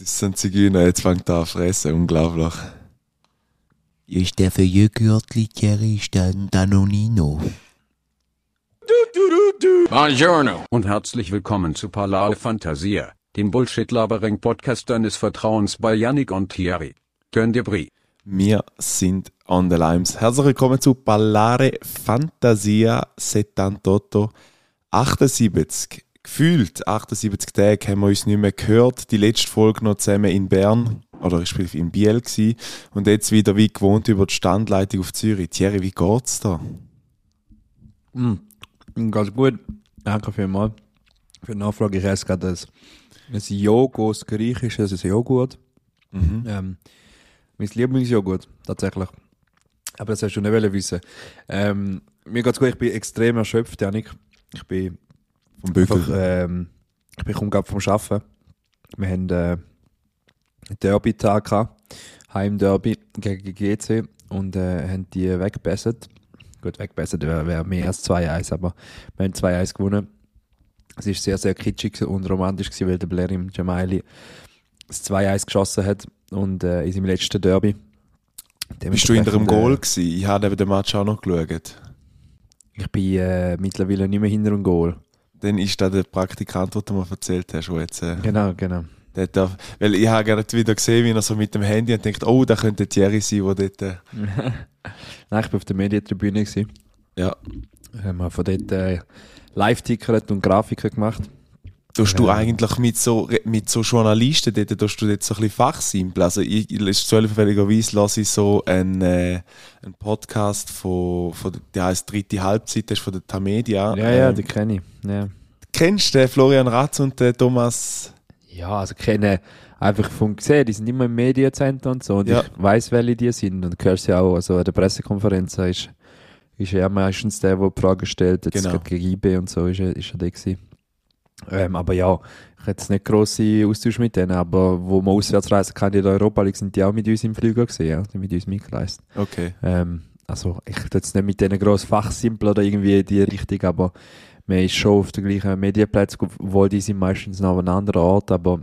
Das sind Zigeuner, jetzt fängt er an fressen, unglaublich. Ist der für Joghurtli ist ein Danonino. Buongiorno und herzlich willkommen zu Palao Fantasia, dem Bullshit-Labering-Podcast deines Vertrauens bei Yannick und Thierry. Gönn dir Brie. Wir sind on the limes. Herzlich willkommen zu Ballare Fantasia 78 78. Gefühlt 78 Tage haben wir uns nicht mehr gehört. Die letzte Folge noch zusammen in Bern oder ich in Biel gewesen. und jetzt wieder wie gewohnt über die Standleitung auf Zürich. Thierry, wie geht's da? Mm, ganz gut. Danke vielmals für die Nachfrage. Ich esse gerade ein, ein Joghurt, griechisches Joghurt. Mhm. Ähm, mein Lieblingsjoghurt, tatsächlich. Aber das hast du nicht wissen. Ähm, mir geht's gut, ich bin extrem erschöpft, Janik. Ich bin Vom Bügel. einfach, ähm, ich bin komme gerade vom Arbeiten. Wir haben äh, einen Derby-Tag gehabt, Heimderby gegen GC und äh, haben die weggebessert. Gut, weggebessert wäre wär mehr als 2-1, aber wir haben 2-1 gewonnen. Es war sehr, sehr kitschig und romantisch, gewesen, weil der Blerim Jamaili das 2-1 geschossen hat und äh, in seinem letzten Derby. Bist du hinter dem Goal äh, gewesen? Ich habe den Match auch noch geschaut. Ich bin äh, mittlerweile nicht mehr hinter dem Goal. Dann ist da der Praktikant, den du mir erzählt hast, wo jetzt... Äh, Genau, genau. der darf, weil ich habe gerade wieder gesehen, wie er so mit dem Handy und denkt, oh, da könnte Thierry sein, der dort... Äh, Nein, ich war auf der Medientribüne. Gewesen. ja. Haben wir von dort äh, live-tickert und Grafiken gemacht. Tust du Ja. eigentlich mit so, mit so Journalisten dort, tust du dort so ein bisschen fachsimpel? Also ich, zufälligerweise lasse ich so einen, äh, einen Podcast von, von der heisst «Dritte Halbzeit», das ist von der Tamedia. Ja, ja, Ähm, die kenne ich. Ja. Kennst du den Florian Ratz und den Thomas... ja, also kenne einfach vom gesehen, die sind immer im Mediencenter und so. Und Ja. ich weiß, welche die sind. Und hörst ja auch, also an der Pressekonferenz ist, ist er meistens der, der die Fragen stellt. Jetzt Genau. gegen IB und so ist er, ist er der gewesen. Ähm, aber ja, ich hätte jetzt nicht grosse Austausch mit denen, aber wo wir auswärts reisen kann in der Europa League, sind die auch mit uns im Flüger gesehen, ja, die mit uns mitgereist. Okay. Ähm, also ich tue jetzt nicht mit denen gross fachsimpel oder irgendwie in die Richtung, aber man ist schon auf den gleichen Medienplätzen, obwohl die sind meistens noch an einem anderen Ort, aber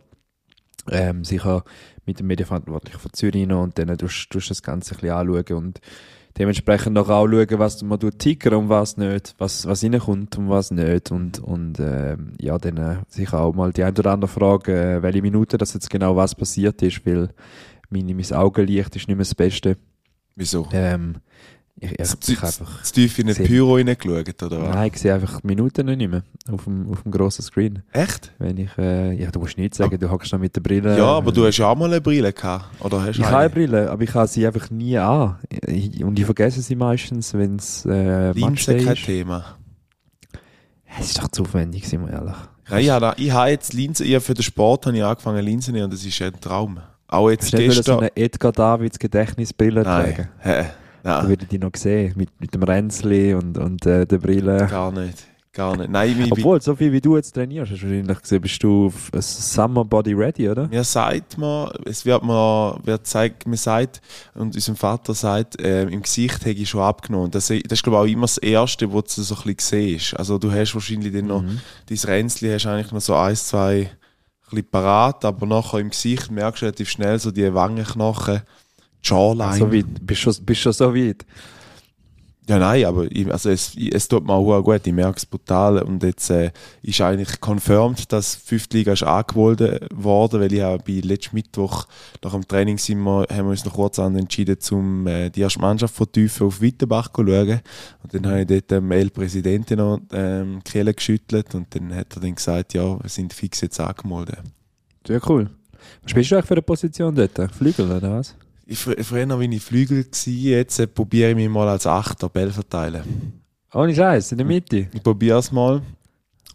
ähm, sicher mit dem Medienverantwortlichen von Zürich noch und dann tust du das Ganze ein bisschen anschauen und dementsprechend noch auch schauen, was man tut tickern und was nicht, was, was reinkommt und was nicht und, und ähm, ja, dann äh, sicher auch mal die ein oder andere Frage, äh, welche Minute das jetzt genau was passiert ist, weil meine, mein Augenlicht ist nicht mehr das Beste. Wieso? Ähm, ich, ich, Zu, ich einfach. zu tief in Sehr- Pyro reingeschaut, oder was? Nein, ich sehe einfach die Minuten nicht mehr auf dem, auf dem grossen Screen. Echt? Wenn ich, äh, ja, du musst nicht sagen, du hockst noch mit der Brille. Ja, aber du hast ja auch mal eine Brille gehabt, oder hast Ich du habe eine eine? Brille, aber ich habe sie einfach nie an. Und ich vergesse sie meistens, wenn es äh, Linse Matchday kein ist. Thema. Es ist doch zu aufwendig, sind wir ehrlich. Ja, ich habe, ich habe jetzt Linsen, ich habe für den Sport habe ich angefangen Linsen zu nehmen und das ist ein Traum. Auch jetzt Hast du nicht wollen so gestern. eine Edgar Davids Gedächtnisbrille Nein, hä, Da würde ich die noch sehen, mit, mit dem Ränzli und, und äh, der Brille. gar nicht, gar nicht. Nein, ich, Obwohl, so viel wie du jetzt trainierst, hast du wahrscheinlich gesehen, bist du auf äh, Summer Body Ready, oder? mir sagt man, es wird mir, wird zeigt, mir sagt, und unser Vater sagt, äh, im Gesicht hätte ich schon abgenommen. Das, das ist, glaube ich, auch immer das Erste, was du so ein bisschen siehst. Also du hast wahrscheinlich dann noch, Mhm. dein Ränzli hast eigentlich noch so eins, zwei, ein bisschen parat, aber nachher im Gesicht merkst du relativ schnell so die Wangenknochen, Jawline. So weit, bist schon, bist schon so weit. Ja, nein, aber ich, also es, es tut mir auch gut, ich merke es brutal. Und jetzt äh, ist eigentlich confirmed, dass die fünfte Liga ist angemeldet worden, weil ich habe bei letzten Mittwoch nach dem Training sind wir, haben wir uns noch kurz an entschieden, um äh, die erste Mannschaft von Tiefen auf Wittenbach zu schauen. Und dann habe ich dort dem El-Präsidenten noch ähm, die Kehle geschüttelt und dann hat er dann gesagt, ja, wir sind fix jetzt angemeldet. Sehr cool. Was spielst du eigentlich für eine Position dort? Flügel oder was? Ich, fr- früher war ich Flügel, gewesen, jetzt äh, probiere ich mich mal als Achter Ball verteilen. Ohne Scheiß, in der Mitte. Ich probiere es mal.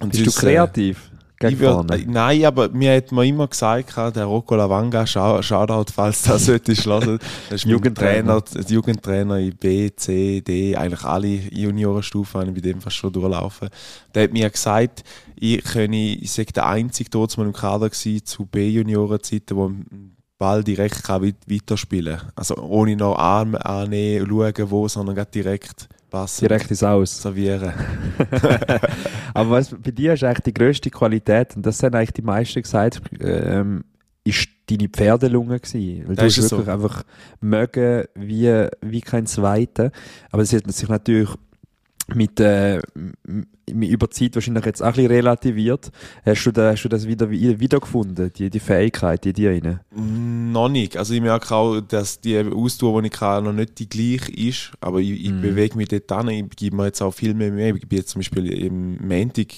Und Bist du sonst, äh, kreativ? Ich würd, äh, nein, aber mir hat man immer gesagt, der Rocco Lavanga, Shoutout, falls das solltest hören. Das ist Jugendtrainer. Trainer, der Jugendtrainer in B, C, D, eigentlich alle Juniorenstufen habe ich bei dem fast schon durchlaufen. Der hat mir gesagt, ich könne, ich sage der einzige dort mal im Kader gewesen, zu B-Juniorenzeiten, wo einen Ball direkt kann weit- weiterspielen kann. Also ohne noch Arm annehmen, schauen wo, sondern direkt passen. Direkt ins Aus. servieren. Aber was bei dir ist eigentlich die grösste Qualität, und das haben eigentlich die meisten gesagt, ähm, ist deine Pferdelunge gewesen. Weil du Das hast ist wirklich so. einfach mögen wie, wie kein Zweiter. Aber es hat sich natürlich mit, äh, über die Zeit wahrscheinlich jetzt auch ein bisschen relativiert. Hast du, da, hast du das wieder wie- wiedergefunden, die, die Fähigkeit in dir rein? Noch nicht. Also ich merke auch, dass die Ausdauer, die ich habe, noch nicht die gleiche ist. Aber ich, ich Mhm. bewege mich dort an. Ich gebe mir jetzt auch viel mehr mehr. Ich bin jetzt zum Beispiel im Montag,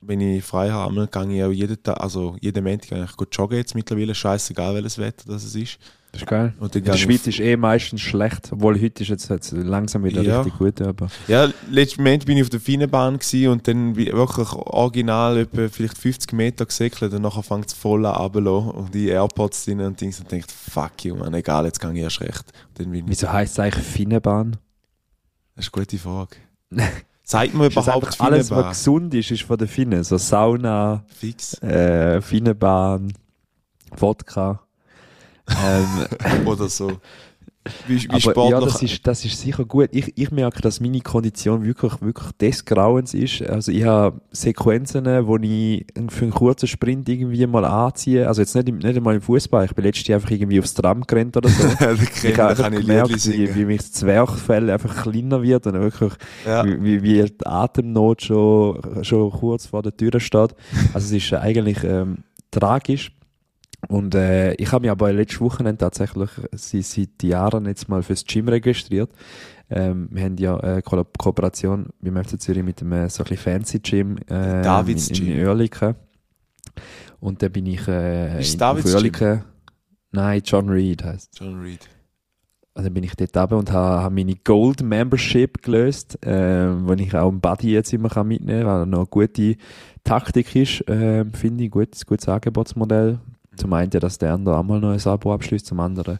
wenn ich frei habe, gehe ich auch jeden Tag, also jeden Montag gehe ich gut joggen jetzt mittlerweile. Scheißegal, welches Wetter das es ist. Das ist geil. Und dann In der Schweiz ist eh meistens schlecht, obwohl heute ist jetzt, jetzt langsam wieder Ja. richtig gut, aber Ja, letzten Moment bin ich auf der Finnenbahn und dann wirklich original etwa vielleicht 50 Meter gesäckelt und nachher fängt es voll an und die Airpods drin und Dings und denkt, fuck you, man, egal, jetzt gehe ich erst recht. Dann wieso heisst es eigentlich Finnenbahn? das ist eine gute Frage. Sagt man überhaupt alles, was gesund ist, ist von den Finnen. So Sauna, Fix. äh, Finnenbahn, Wodka. Ähm, Oder so. Wie, wie aber ja, das ist, das ist sicher gut. Ich, ich merke, dass meine Kondition wirklich, wirklich des Grauens ist. Also ich habe Sequenzen, wo ich für einen kurzen Sprint irgendwie mal anziehe. Also jetzt nicht, im, nicht einmal im Fußball. Ich bin letztes Jahr einfach irgendwie aufs Tram gerannt oder so. ich habe einfach gemerkt, wie, wie mich das Zwerchfell einfach kleiner wird und wirklich Ja. wie, wie, wie die Atemnot schon, schon kurz vor der Tür steht. Also es ist eigentlich ähm, tragisch. Und äh, ich habe mich aber letztes Wochenende tatsächlich seit, seit Jahren jetzt mal fürs Gym registriert. Ähm, wir haben ja eine Ko Kooperation beim FC Zürich mit einem äh, so ein bisschen fancy Gym äh, Davids in, in Gym. Oerlikon. Und da bin ich äh, Ist in, Davids Gym? Nein, John Reed heißt John Reed. also bin ich dort runter und habe, habe meine Gold Membership gelöst, äh, wo ich auch einen Buddy jetzt immer kann mitnehmen kann, weil er noch eine gute Taktik ist, äh, finde ich, gutes, gutes Angebotsmodell. Zum einen, dass der andere auch mal noch ein Abo abschließt, zum anderen,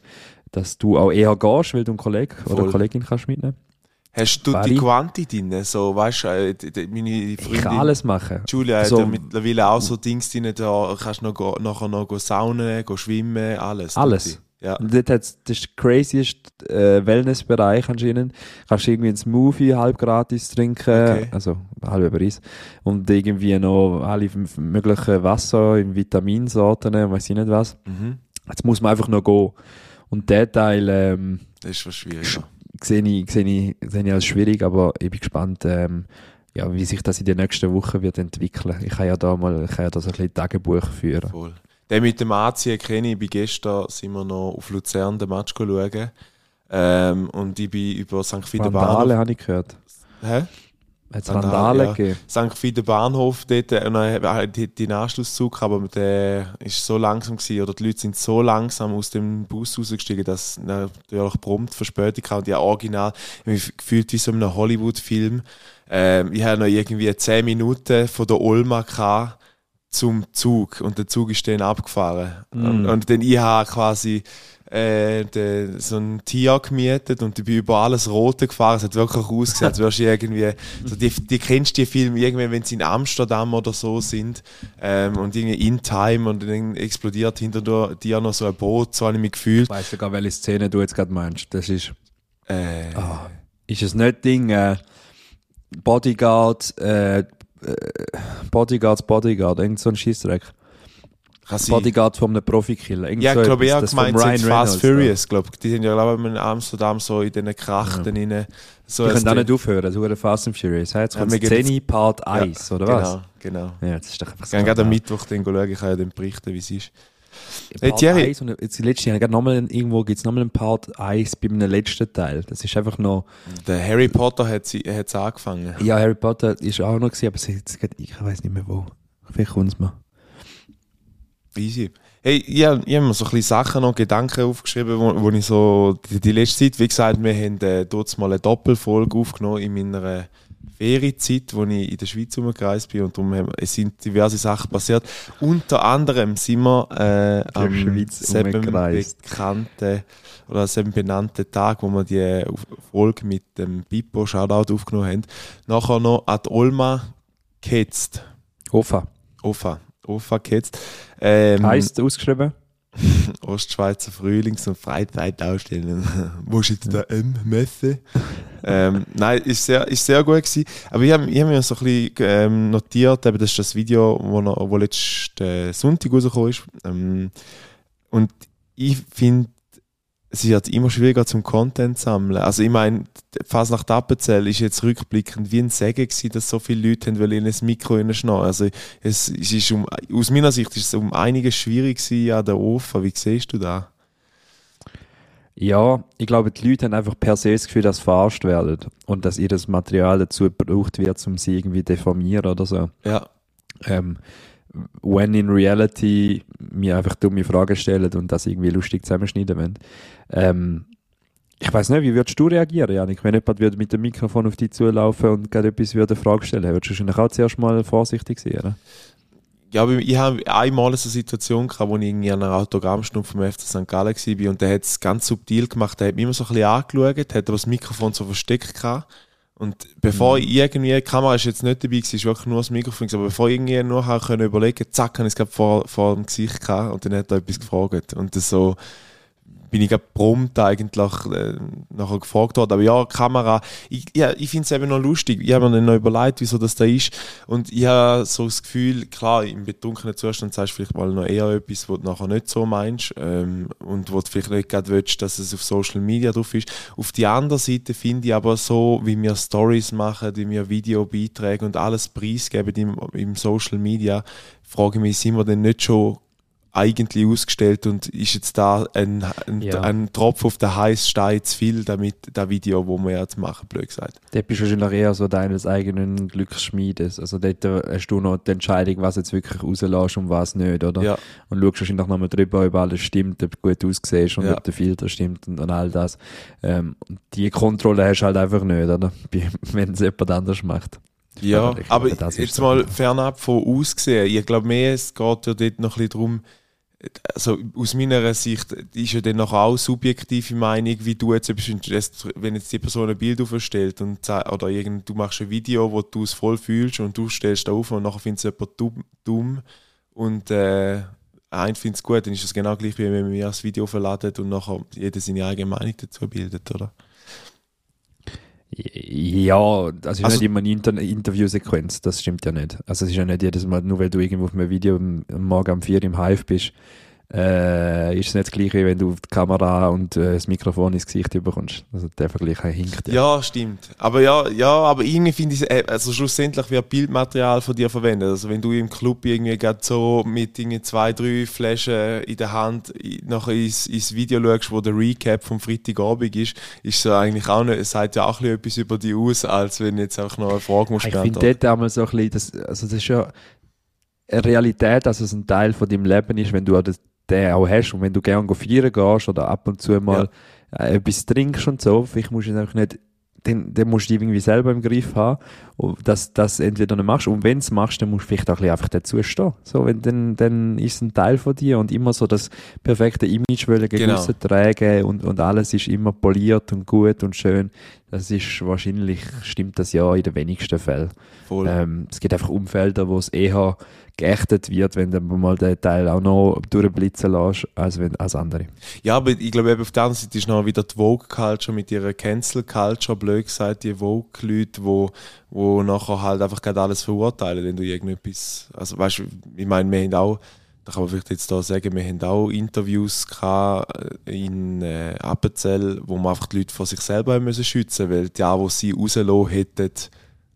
dass du auch eher gehst, weil du einen Kollegen oder Voll. eine Kollegin kannst mitnehmen. Hast du Beide? die Quanti drin? So, weißt du, äh, meine Ich kann Freundin alles machen. Julia hat So- ja mittlerweile auch so Dings drin, da kannst du noch, nachher noch saunen, go schwimmen, alles. Alles? Ja. Und dort hat's, das ist der craziest äh, Wellnessbereich anscheinend. Kannst irgendwie einen Smoothie halb gratis trinken, Okay. also halb Preis. Und irgendwie noch alle möglichen Wasser in Vitaminsorten, weiß ich nicht was. Mhm. Jetzt muss man einfach noch gehen. Und der Teil ähm, Das ist was schwieriger. sehe ich, sehe ich, sehe ich als schwierig, aber ich bin gespannt, ähm, ja, wie sich das in den nächsten Wochen wird entwickeln. Ich kann ja da mal, ich kann ja da so ein bisschen Tagebuch führen. Voll. Den mit dem Anziehen kenne ich. Bei gestern sind wir noch auf Luzern den Match schauen. Ähm, und ich bin über St. Vandale Bahnhof. habe ich gehört. Hä? Hat es Vandale, Vandale ja. gegeben? St. Fieder Bahnhof dort. Und dann hat die, den Anschlusszug, aber der ist so langsam gewesen, oder die Leute sind so langsam aus dem Bus rausgestiegen, dass natürlich prompt Verspätung kam. Und ja, original, ich habe mich gefühlt wie so in einem Hollywood-Film. Ähm, ich habe noch irgendwie 10 Minuten von der Olma gehabt zum Zug und der Zug ist dann abgefahren. Mm. Und, und dann ich habe quasi äh, de, so ein Tier gemietet und ich bin über alles Rote gefahren. Es hat wirklich ausgesehen, als wärst du irgendwie, so die, die kennst die Filme irgendwann, wenn sie in Amsterdam oder so sind ähm, und irgendwie in Time und dann explodiert hinter dir- noch so ein Boot, so habe ich mich gefühlt. Ich weiss sogar, welche Szene du jetzt gerade meinst. Das ist, Äh, ah, ist es nicht Ding, äh, Bodyguard, äh, Bodyguards Bodyguard, irgend so ein Scheissdreck. kann sein. Bodyguard von einem Profikiller. Irgend Ja, so ich glaube, Das gemeint sind Fast Reynolds, Furious, glaube ich. Die sind ja, glaube ich, in Amsterdam so in diesen Krachten rein. So Ja. Die können auch nicht aufhören, das ist Fast and Furious. Jetzt Ja, kommt jetzt- Szene Part 1, oder was? Genau, genau. Ja, das ist doch einfach Ich gehe gerade am. Mittwoch dann schauen, ich kann ja dann berichten, wie es ist. Part Thierry. 1 und jetzt letztes Jahr, gerade nochmal, irgendwo gibt es nochmal einen Part 1 beim letzten Teil. Das ist einfach noch, Der Harry Potter hat es angefangen. ja, Harry Potter ist auch noch gewesen, aber jetzt, ich weiß nicht mehr wo. Vielleicht kommt es mir. Easy. Hey, ich habe mir so ein bisschen Sachen noch, Gedanken aufgeschrieben, wo, wo ich so, die, die letzte Zeit, wie gesagt, wir haben äh, dort mal eine Doppelfolge aufgenommen in meiner Ferienzeit, wo ich in der Schweiz umgereist bin und darum haben, es sind diverse Sachen passiert. Unter anderem sind wir äh, am Schweiz selben bekannten oder selben benannten Tag, wo wir die Folge mit dem Pippo Shoutout aufgenommen haben, nachher noch an die Olma gehetzt. Ofa. Ofa. Ofa gehetzt. Ähm, Heißt ausgeschrieben? Ostschweizer Frühlings- und Freizeitausstellung. Wo ist jetzt der M-Messe? ähm, nein, ist sehr, ist sehr gut gewesen. Aber ich habe hab mir so ein bisschen ähm, notiert, eben, das ist das Video, wo, noch, wo letzten Sonntag rausgekommen ist. Ähm, Und ich finde, es wird immer schwieriger zum Content zu sammeln. Also ich meine, fast nach Appenzell ist jetzt rückblickend wie ein Segen gewesen, dass so viele Leute haben wollen in ein Mikro hineinschneiden. Also es, es ist um, aus meiner Sicht ist es um einiges schwierig gewesen an der OFA. Wie siehst du da? Ja, ich glaube, die Leute haben einfach per se das Gefühl, dass sie verarscht werden und dass ihr das Material dazu gebraucht wird, um sie irgendwie deformieren oder so. Ja. Ähm, when in reality mir einfach dumme Fragen stellen und das irgendwie lustig zusammenschneiden wollen. Ähm, ich weiß nicht, wie würdest du reagieren, Janik, wenn jemand würde mit dem Mikrofon auf dich zulaufen und gerade etwas würde eine Frage stellen? Würdest du wahrscheinlich auch zuerst mal vorsichtig sein, oder? Ja, ich habe einmal eine Situation gehabt, wo ich an einer Autogrammstunde vom FC St. Gallen war und der hat es ganz subtil gemacht. Der hat mich immer so ein bisschen angeschaut, hat aber das Mikrofon so versteckt gehabt. Und bevor ich irgendwie, die Kamera ist jetzt nicht dabei gewesen, ist wirklich nur das Mikrofon aber bevor ich irgendwie nur habe können überlegen, zack, habe ich es vor, vor dem Gesicht gehabt und dann hat er etwas gefragt. Und das so, bin ich prompt eigentlich äh, nachher gefragt worden. Aber ja, Kamera, ich, ja, ich finde es eben noch lustig. Ich habe mir dann noch überlegt, wieso das da ist. Und ich habe so das Gefühl, klar, im betrunkenen Zustand sagst du vielleicht mal noch eher etwas, was du nachher nicht so meinst ähm, und wo du vielleicht nicht gerade willst, dass es auf Social Media drauf ist. Auf die andere Seite finde ich aber so, wie wir Stories machen, wie wir Videobeiträge und alles preisgeben im, im Social Media, frage ich mich, sind wir denn nicht schon eigentlich ausgestellt und ist jetzt da ein, ein, Ja. ein Tropfen auf den heißen Stein zu viel, damit das Video, wo wir jetzt machen, blöd gesagt. Dort bist du wahrscheinlich eher so deines eigenen Glücksschmiedes. Also dort äh, hast du noch die Entscheidung, was jetzt wirklich rauslässt und was nicht, oder? Ja. Und schaust wahrscheinlich nochmal drüber, ob alles stimmt, ob du gut aussiehst und Ja. ob der Filter stimmt und, und all das. Ähm, die Kontrolle hast du halt einfach nicht, oder? Wenn es jemand anders macht. Ja, Aber aber jetzt mal fernab von Aussehen. Ich glaube mehr, es geht ja dort noch ein bisschen darum, also aus meiner Sicht ist ja dann noch auch subjektive Meinung, wie du jetzt wenn jetzt die Person ein Bild aufstellt und oder irgend, du machst ein Video, wo du es voll fühlst und du stellst da auf und nachher findest du jemand dumm, dumm und äh, ein findet es gut, dann ist es genau gleich, wie wenn wir das Video verladen und nachher jeder seine eigene Meinung dazu bildet, oder? Ja, das ist Also- nicht immer eine Inter Interviewsequenz, das stimmt ja nicht. Also es ist ja nicht jedes Mal, nur weil du irgendwo auf einem Video am, am Morgen um 4 im Hive bist, äh, ist es nicht das gleiche, wie wenn du die Kamera und äh, das Mikrofon ins Gesicht bekommst. Also der Vergleich hinkt ja. Ja, stimmt. Aber ja, ja, aber irgendwie finde ich, äh, also schlussendlich wird Bildmaterial von dir verwendet. Also wenn du im Club irgendwie gerade so mit irgendwie zwei, drei Flaschen in der Hand nachher ins, ins Video schaust, wo der Recap vom Freitagabend ist, ist so eigentlich auch nicht, es sagt ja auch ein bisschen etwas über dich aus, als wenn jetzt einfach noch eine Frage musst Ich finde dort einmal so ein bisschen, das, also das ist ja eine Realität, dass es ein Teil von deinem Leben ist, wenn du auch das, den auch hast und wenn du gerne feiern gehst oder ab und zu mal äh, etwas trinkst und so, vielleicht musst du es einfach nicht, dann, dann musst du irgendwie selber im Griff haben, dass das entweder nicht machst und wenn du es machst, dann musst du vielleicht auch ein einfach dazu stehen. So, wenn, dann, dann ist es ein Teil von dir und immer so das perfekte Image wollen Genau. tragen und, und alles ist immer poliert und gut und schön. Das ist wahrscheinlich, stimmt das ja in den wenigsten Fällen. Ähm, es gibt einfach Umfelder, wo es eher geächtet wird, wenn du mal den Teil auch noch durchblitzen lässt, als, wenn, als andere. Ja, aber ich glaube, auf der anderen Seite ist noch wieder die Vogue-Culture mit ihrer Cancel-Culture, blöd gesagt, die Vogue-Leute, wo, wo nachher halt einfach gerade alles verurteilen, wenn du irgendetwas, also weißt du, ich meine, wir haben auch, da kann man vielleicht jetzt da sagen, wir haben auch Interviews äh, in äh, Appenzell, wo man einfach die Leute vor sich selber müssen schützen, weil die wo sie rausgelassen hätten,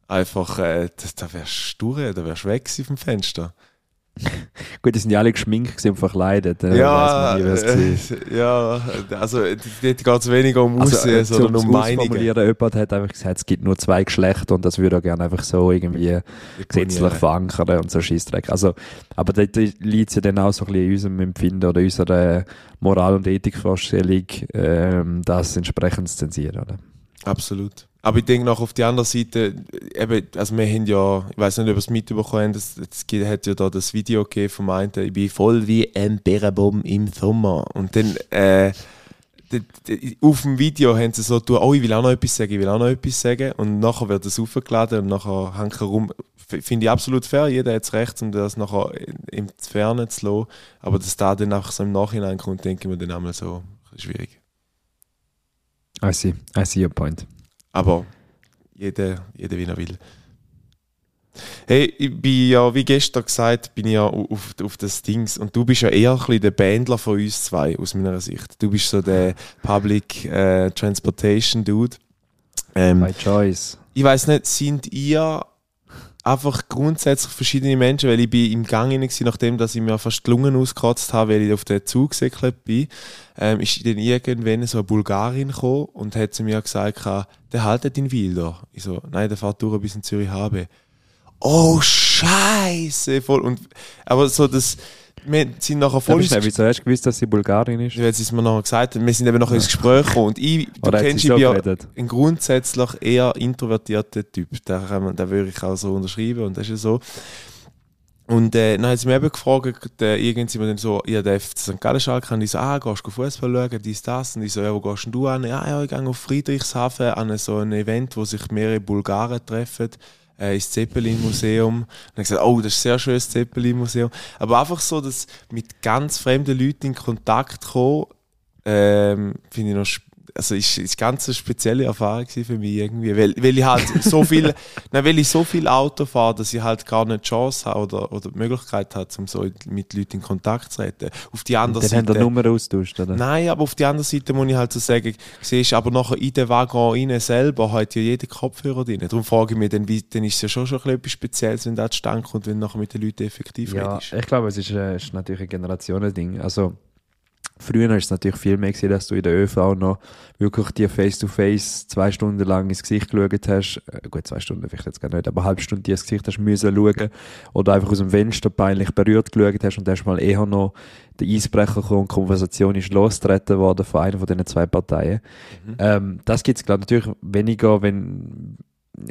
einfach, äh, da, da wärst du durch, da wärst du weg vom Fenster. Gut, die sind ja alle geschminkt und verkleidet. äh, Ja, nie, äh, ja, also dort geht es weniger um Aussehen, äh, sondern um Meinungen. Jemand hat einfach gesagt, es gibt nur zwei Geschlechter und das würde er gerne einfach so irgendwie gesetzlich verankern und so Scheissdreck. Also, aber dort liegt es ja dann auch so ein bisschen in unserem Empfinden oder unserer Moral- und Ethikvorstellung, ähm, das entsprechend zu zensieren. Oder? Absolut. Aber ich denke noch auf die andere Seite, eben, also wir haben ja, ich weiß nicht, ob ihr es mitbekommen habt, es, es hat ja da das Video gegeben vom einen, ich bin voll wie ein Bärenbaum im Sommer. Und dann, äh, auf dem Video haben sie so oh, ich will auch noch etwas sagen, ich will auch noch etwas sagen. Und nachher wird das aufgeladen und nachher hängt rum. Finde ich absolut fair, jeder hat das Recht, um das nachher im Fernen zu lassen. Aber dass da dann einfach so im Nachhinein kommt, denke ich mir dann einmal so, schwierig. I see, I see your point. Aber jeder, jeder wie er will. Hey, ich bin ja, wie gestern gesagt, bin ich ja auf, auf das Dings und du bist ja eher ein bisschen der Bändler von uns zwei, aus meiner Sicht. Du bist so der Public äh, Transportation Dude. Ähm, My choice. ich weiß nicht, sind ihr einfach grundsätzlich verschiedene Menschen, weil ich bin im Gang hinein nachdem dass ich mir fast die Lungen ausgekratzt habe, weil ich auf den Zug gesäckelt bin, ähm, ist dann irgendwann so eine Bulgarin gekommen und hat zu mir gesagt, der haltet in Wilder. Ich so, nein, der fährt durch bis in Zürich habe. Oh, Scheiße! Voll. Und, aber so das, wir sind nachher voll wieso hast du gewusst, dass sie Bulgarin ist? sie es mir noch gesagt haben, wir sind eben noch ins Gespräch gekommen und ich, du Oder kennst ich bin ja ein grundsätzlich eher introvertierter Typ, da, kann man, da würde ich auch so unterschreiben und das ist ja so. Und äh, dann hat sie mich eben gefragt, äh, irgendwie sind wir dann so, ja, der FC St. Gallen Schalke, und ich so, ah, gehst du Fußball schauen, dies, das, und ich so, ja, wo gehst du an? Ja, ja, ich gehe auf Friedrichshafen an so ein Event, wo sich mehrere Bulgaren treffen, äh, ins Zeppelin-Museum. Und dann gesagt, oh, das ist ein sehr schönes Zeppelin-Museum. Aber einfach so, dass mit ganz fremden Leuten in Kontakt kommen, ähm, finde ich noch also ist, ist ganz eine spezielle Erfahrung für mich irgendwie, weil, weil ich halt so viel, nein, weil ich so viel Auto fahre, dass ich halt gar nicht die Chance habe oder, oder die Möglichkeit habe, um so mit Leuten in Kontakt zu treten. Auf die andere Dann haben Seite, wir Nummer austauscht, oder? nein, aber auf die andere Seite muss ich halt so sagen, siehst aber nachher in den Waggon rein selber hat ja jeder Kopfhörer drin. Darum frage ich mich dann, wie, dann ist es ja schon schon etwas Spezielles, wenn da Stand kommt, wenn du nachher mit den Leuten effektiv Ja, redest. ich glaube, es ist, äh, ist natürlich ein Generationending. Also, früher ist es natürlich viel mehr gewesen, dass du in der ÖV noch wirklich dir face-to-face zwei Stunden lang ins Gesicht geschaut hast. Äh, gut, zwei Stunden vielleicht jetzt gar nicht, aber eine halbe Stunde dir ins Gesicht hast müssen schauen. Oder einfach aus dem Fenster peinlich berührt geschaut hast und dann hast mal eher noch der Eisbrecher gekommen und die Konversation ist losgetreten worden von einer von diesen zwei Parteien. Ähm, das gibt es, glaube ich, natürlich weniger, wenn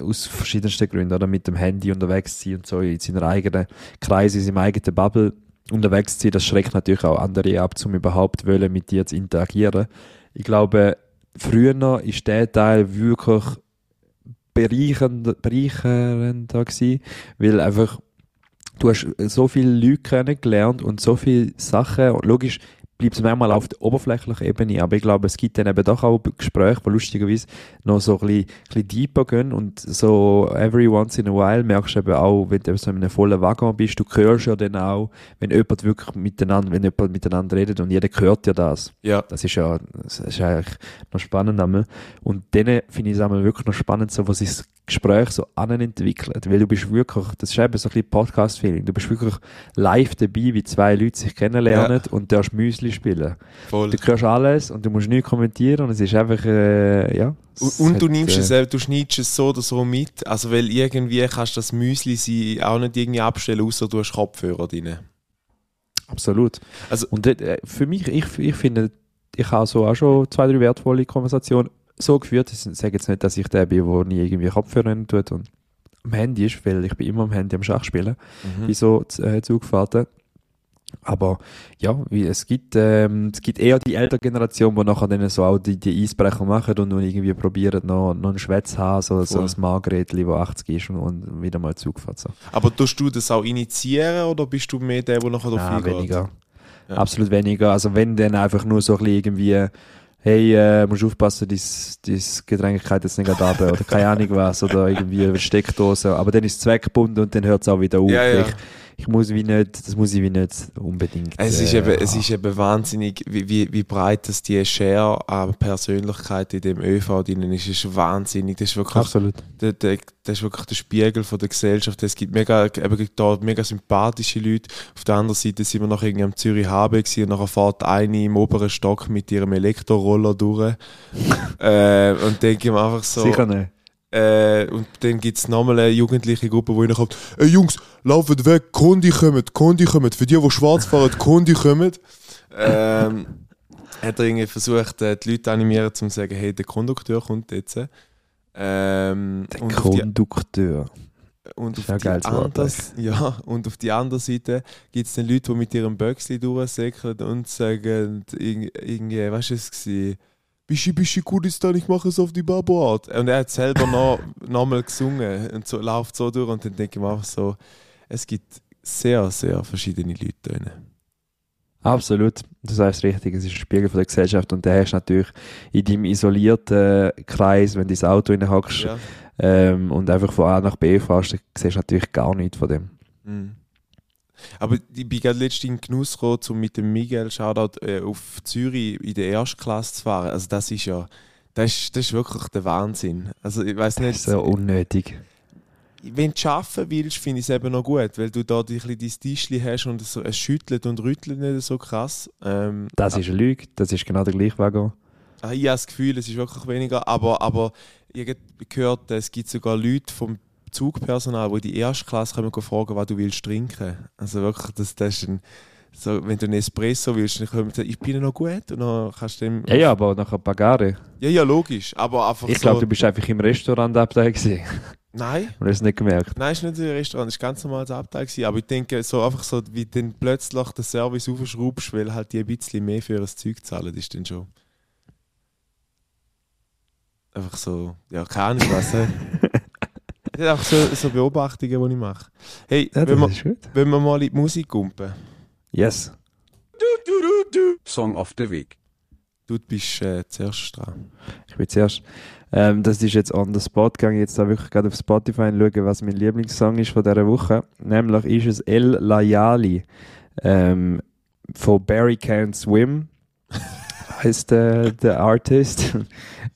aus verschiedensten Gründen, oder mit dem Handy unterwegs sein und so in seiner eigenen Kreis, in seinem eigenen Bubble unterwegs sein, das schreckt natürlich auch andere ab, um überhaupt wollen, mit dir zu interagieren. Ich glaube, früher ist der Teil wirklich bereichernd, bereichernder gewesen, weil einfach du hast so viele Leute kennengelernt und so viele Sachen, und logisch bleibt es manchmal auf der oberflächlichen Ebene, aber ich glaube, es gibt dann eben doch auch Gespräche, die lustigerweise noch so ein bisschen, bisschen deeper gehen und so every once in a while merkst du eben auch, wenn du so in einem vollen Waggon bist, du hörst ja dann auch, wenn jemand wirklich miteinander, wenn jemand miteinander redet und jeder hört ja das. Ja. Das ist ja, das ist eigentlich noch spannend einmal. Und dann finde ich es einmal wirklich noch spannend, so, was sich das Gespräch so an entwickelt. Weil du bist wirklich, das ist eben so ein bisschen Podcast-Feeling. Du bist wirklich live dabei, wie zwei Leute sich kennenlernen und darfst Müsli spielen. Voll. Du hörst alles und du musst nichts kommentieren und es ist einfach, äh, ja. Und, und du hat, nimmst äh, es, du schneidest es so oder so mit. Also, weil irgendwie kannst du das Müsli sie auch nicht irgendwie abstellen, außer du hast Kopfhörer drin. Absolut. Also- und äh, für mich, ich, ich finde, ich habe so auch schon zwei, drei wertvolle Konversationen so geführt. Ich sage jetzt nicht, dass ich der bin, der nie irgendwie Kopfhörer tut und am Handy ist, weil ich bin immer am Handy am Schach spielen, Mhm. bei so äh, Zugfahrten. Aber ja, wie, es, gibt, ähm, es gibt eher die ältere Generation, die nachher dann so auch die, die Eisbrecher machen und nun irgendwie probieren, noch, noch einen Schwätz zu haben, so, so ein Margretli, das 80 ist und, und wieder mal Zug fährt. So. Aber tust du das auch initiieren oder bist du mehr der, der nachher drauf Ah, eingeht? weniger. Ja. Absolut weniger. Also wenn dann einfach nur so ein bisschen irgendwie, hey, äh, musst aufpassen, dein, dein Getränk geht jetzt nicht runter oder keine Ahnung was oder irgendwie eine Steckdose. Aber dann ist es zweckbunden und dann hört es auch wieder auf. Ja, ja. Ich, ich muss wie nicht, das muss ich wie nicht unbedingt. Es ist, äh, eben, es ist eben wahnsinnig, wie, wie, wie breit das die Share an Persönlichkeit in dem ÖV drin ist. ist wahnsinnig. Das ist wirklich, Absolut. der, der, das ist wirklich der Spiegel von der Gesellschaft. Es gibt mega, eben da mega sympathische Leute. Auf der anderen Seite sind wir noch irgendwie am Zürich HB und nachher fährt eine im oberen Stock mit ihrem Elektroroller durch. äh, und denke ich mir einfach so. Sicher nicht. Äh, und dann gibt es nochmal eine jugendliche Gruppe, die reinkommt, ey Jungs, lauft weg, Kundi kommen, Kundi kommen. Für die, die schwarz fahren, Kundi kommen. Ähm, hat er irgendwie versucht, äh, die Leute zu animieren, um zu sagen, hey, der Kondukteur kommt jetzt. Ähm, Der und Kondukteur. und auf die, anders, ja, und auf die andere Seite gibt es dann Leute, die mit ihrem Böckli durchsäckeln und sagen, irg- irgendwie, was war es? gewesen? Bischi, Bischi, Kurdistan, ich mache es auf die Babo-Art. Und er hat selber noch, noch mal gesungen und so, läuft so durch und dann denke ich mir einfach so, es gibt sehr, sehr verschiedene Leute drin. Absolut, du sagst richtig, es ist ein Spiegel von der Gesellschaft und der hast natürlich in deinem isolierten Kreis, wenn du ins Auto reinhockst, Ja. ähm, und einfach von A nach B fährst, dann siehst du natürlich gar nichts von dem. Mhm. Aber ich bin gerade letztens in den Genuss gekommen, um mit dem Miguel Shoutout äh, auf Zürich in der Erstklasse zu fahren. Also das ist ja, das ist, das ist wirklich der Wahnsinn. Also ich weiß Das nicht, ist so unnötig. wenn du arbeiten willst, finde ich es eben noch gut, weil du da ein bisschen dein Tischchen hast und so, es schüttelt und rüttelt nicht so krass. Ähm, Das ist eine Lüge, das ist genau der gleiche Wagon. Ah, Ich habe das Gefühl, es ist wirklich weniger, aber, aber ich habe gehört, es gibt sogar Leute vom Zugpersonal, in die erste Klasse kommen fragen, was du willst trinken. Also wirklich, das, das ist ein, so, wenn du einen Espresso willst, dann kommen sie, ich bin noch gut und dann kannst du dem... Ja, ja, aber nach ein paar Jahre. ja, ja, logisch, aber einfach Ich so... glaube, du bist einfach im Restaurant Abteil gewesen Nein, und hast es nicht gemerkt. nein, es war nicht ein Restaurant, es war ganz normales Abteil. Gewesen, aber ich denke, so einfach so, wie du dann plötzlich den Service aufschraubst, weil halt die ein bisschen mehr für das Zeug zahlen, ist dann schon... Einfach so, ja, keine Ahnung was. Das sind einfach so, so Beobachtungen, die ich mache. Hey, Ja, wenn, wir, wenn wir mal in die Musik kumpen. Yes. Song of the Week. Du bist äh, zuerst dran. Ich bin zuerst. Ähm, das ist jetzt on the spot gegangen. Jetzt da wirklich gerade auf Spotify schauen, was mein Lieblingssong ist von dieser Woche. Nämlich ist es El Layali ähm, von Barry Can't Swim. heißt der, der Artist.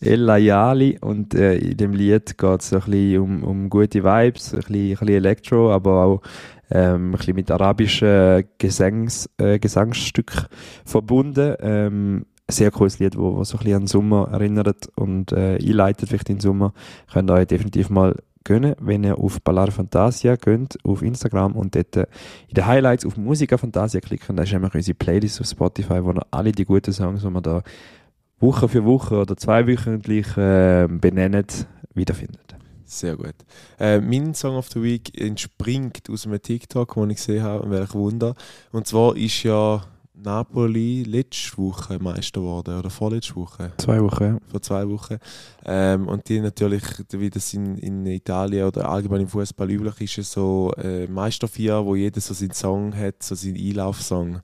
El Layali. Und äh, in dem Lied geht es um, um gute Vibes, ein bisschen, ein bisschen Elektro, aber auch ähm, ein bisschen mit arabischen Gesangs, äh, Gesangsstück verbunden. Ähm, sehr cooles Lied, wo so ein bisschen an Sommer erinnert und äh, einleitet vielleicht den Sommer. Könnt ihr euch definitiv mal gönnen, wenn ihr auf Ballare Fantasia geht, auf Instagram und dort in den Highlights auf Musica Fantasia klicken. Da ist nämlich unsere Playlist auf Spotify, wo ihr alle die guten Songs, die wir da Woche für Woche oder zweiwöchentlich äh, benennen, wiederfindet. Sehr gut. Äh, mein Song of the Week entspringt aus einem TikTok, den ich gesehen habe, welch Wunder. Und zwar ist ja Napoli letzte Woche Meister geworden, oder vorletzte Woche. Zwei Wochen, ja. vor zwei Wochen. Ähm, und die natürlich, wie das in, in Italien oder allgemein im Fußball üblich ist, so äh, Meisterfeier, wo jeder so seinen Song hat, so seinen Einlaufsong.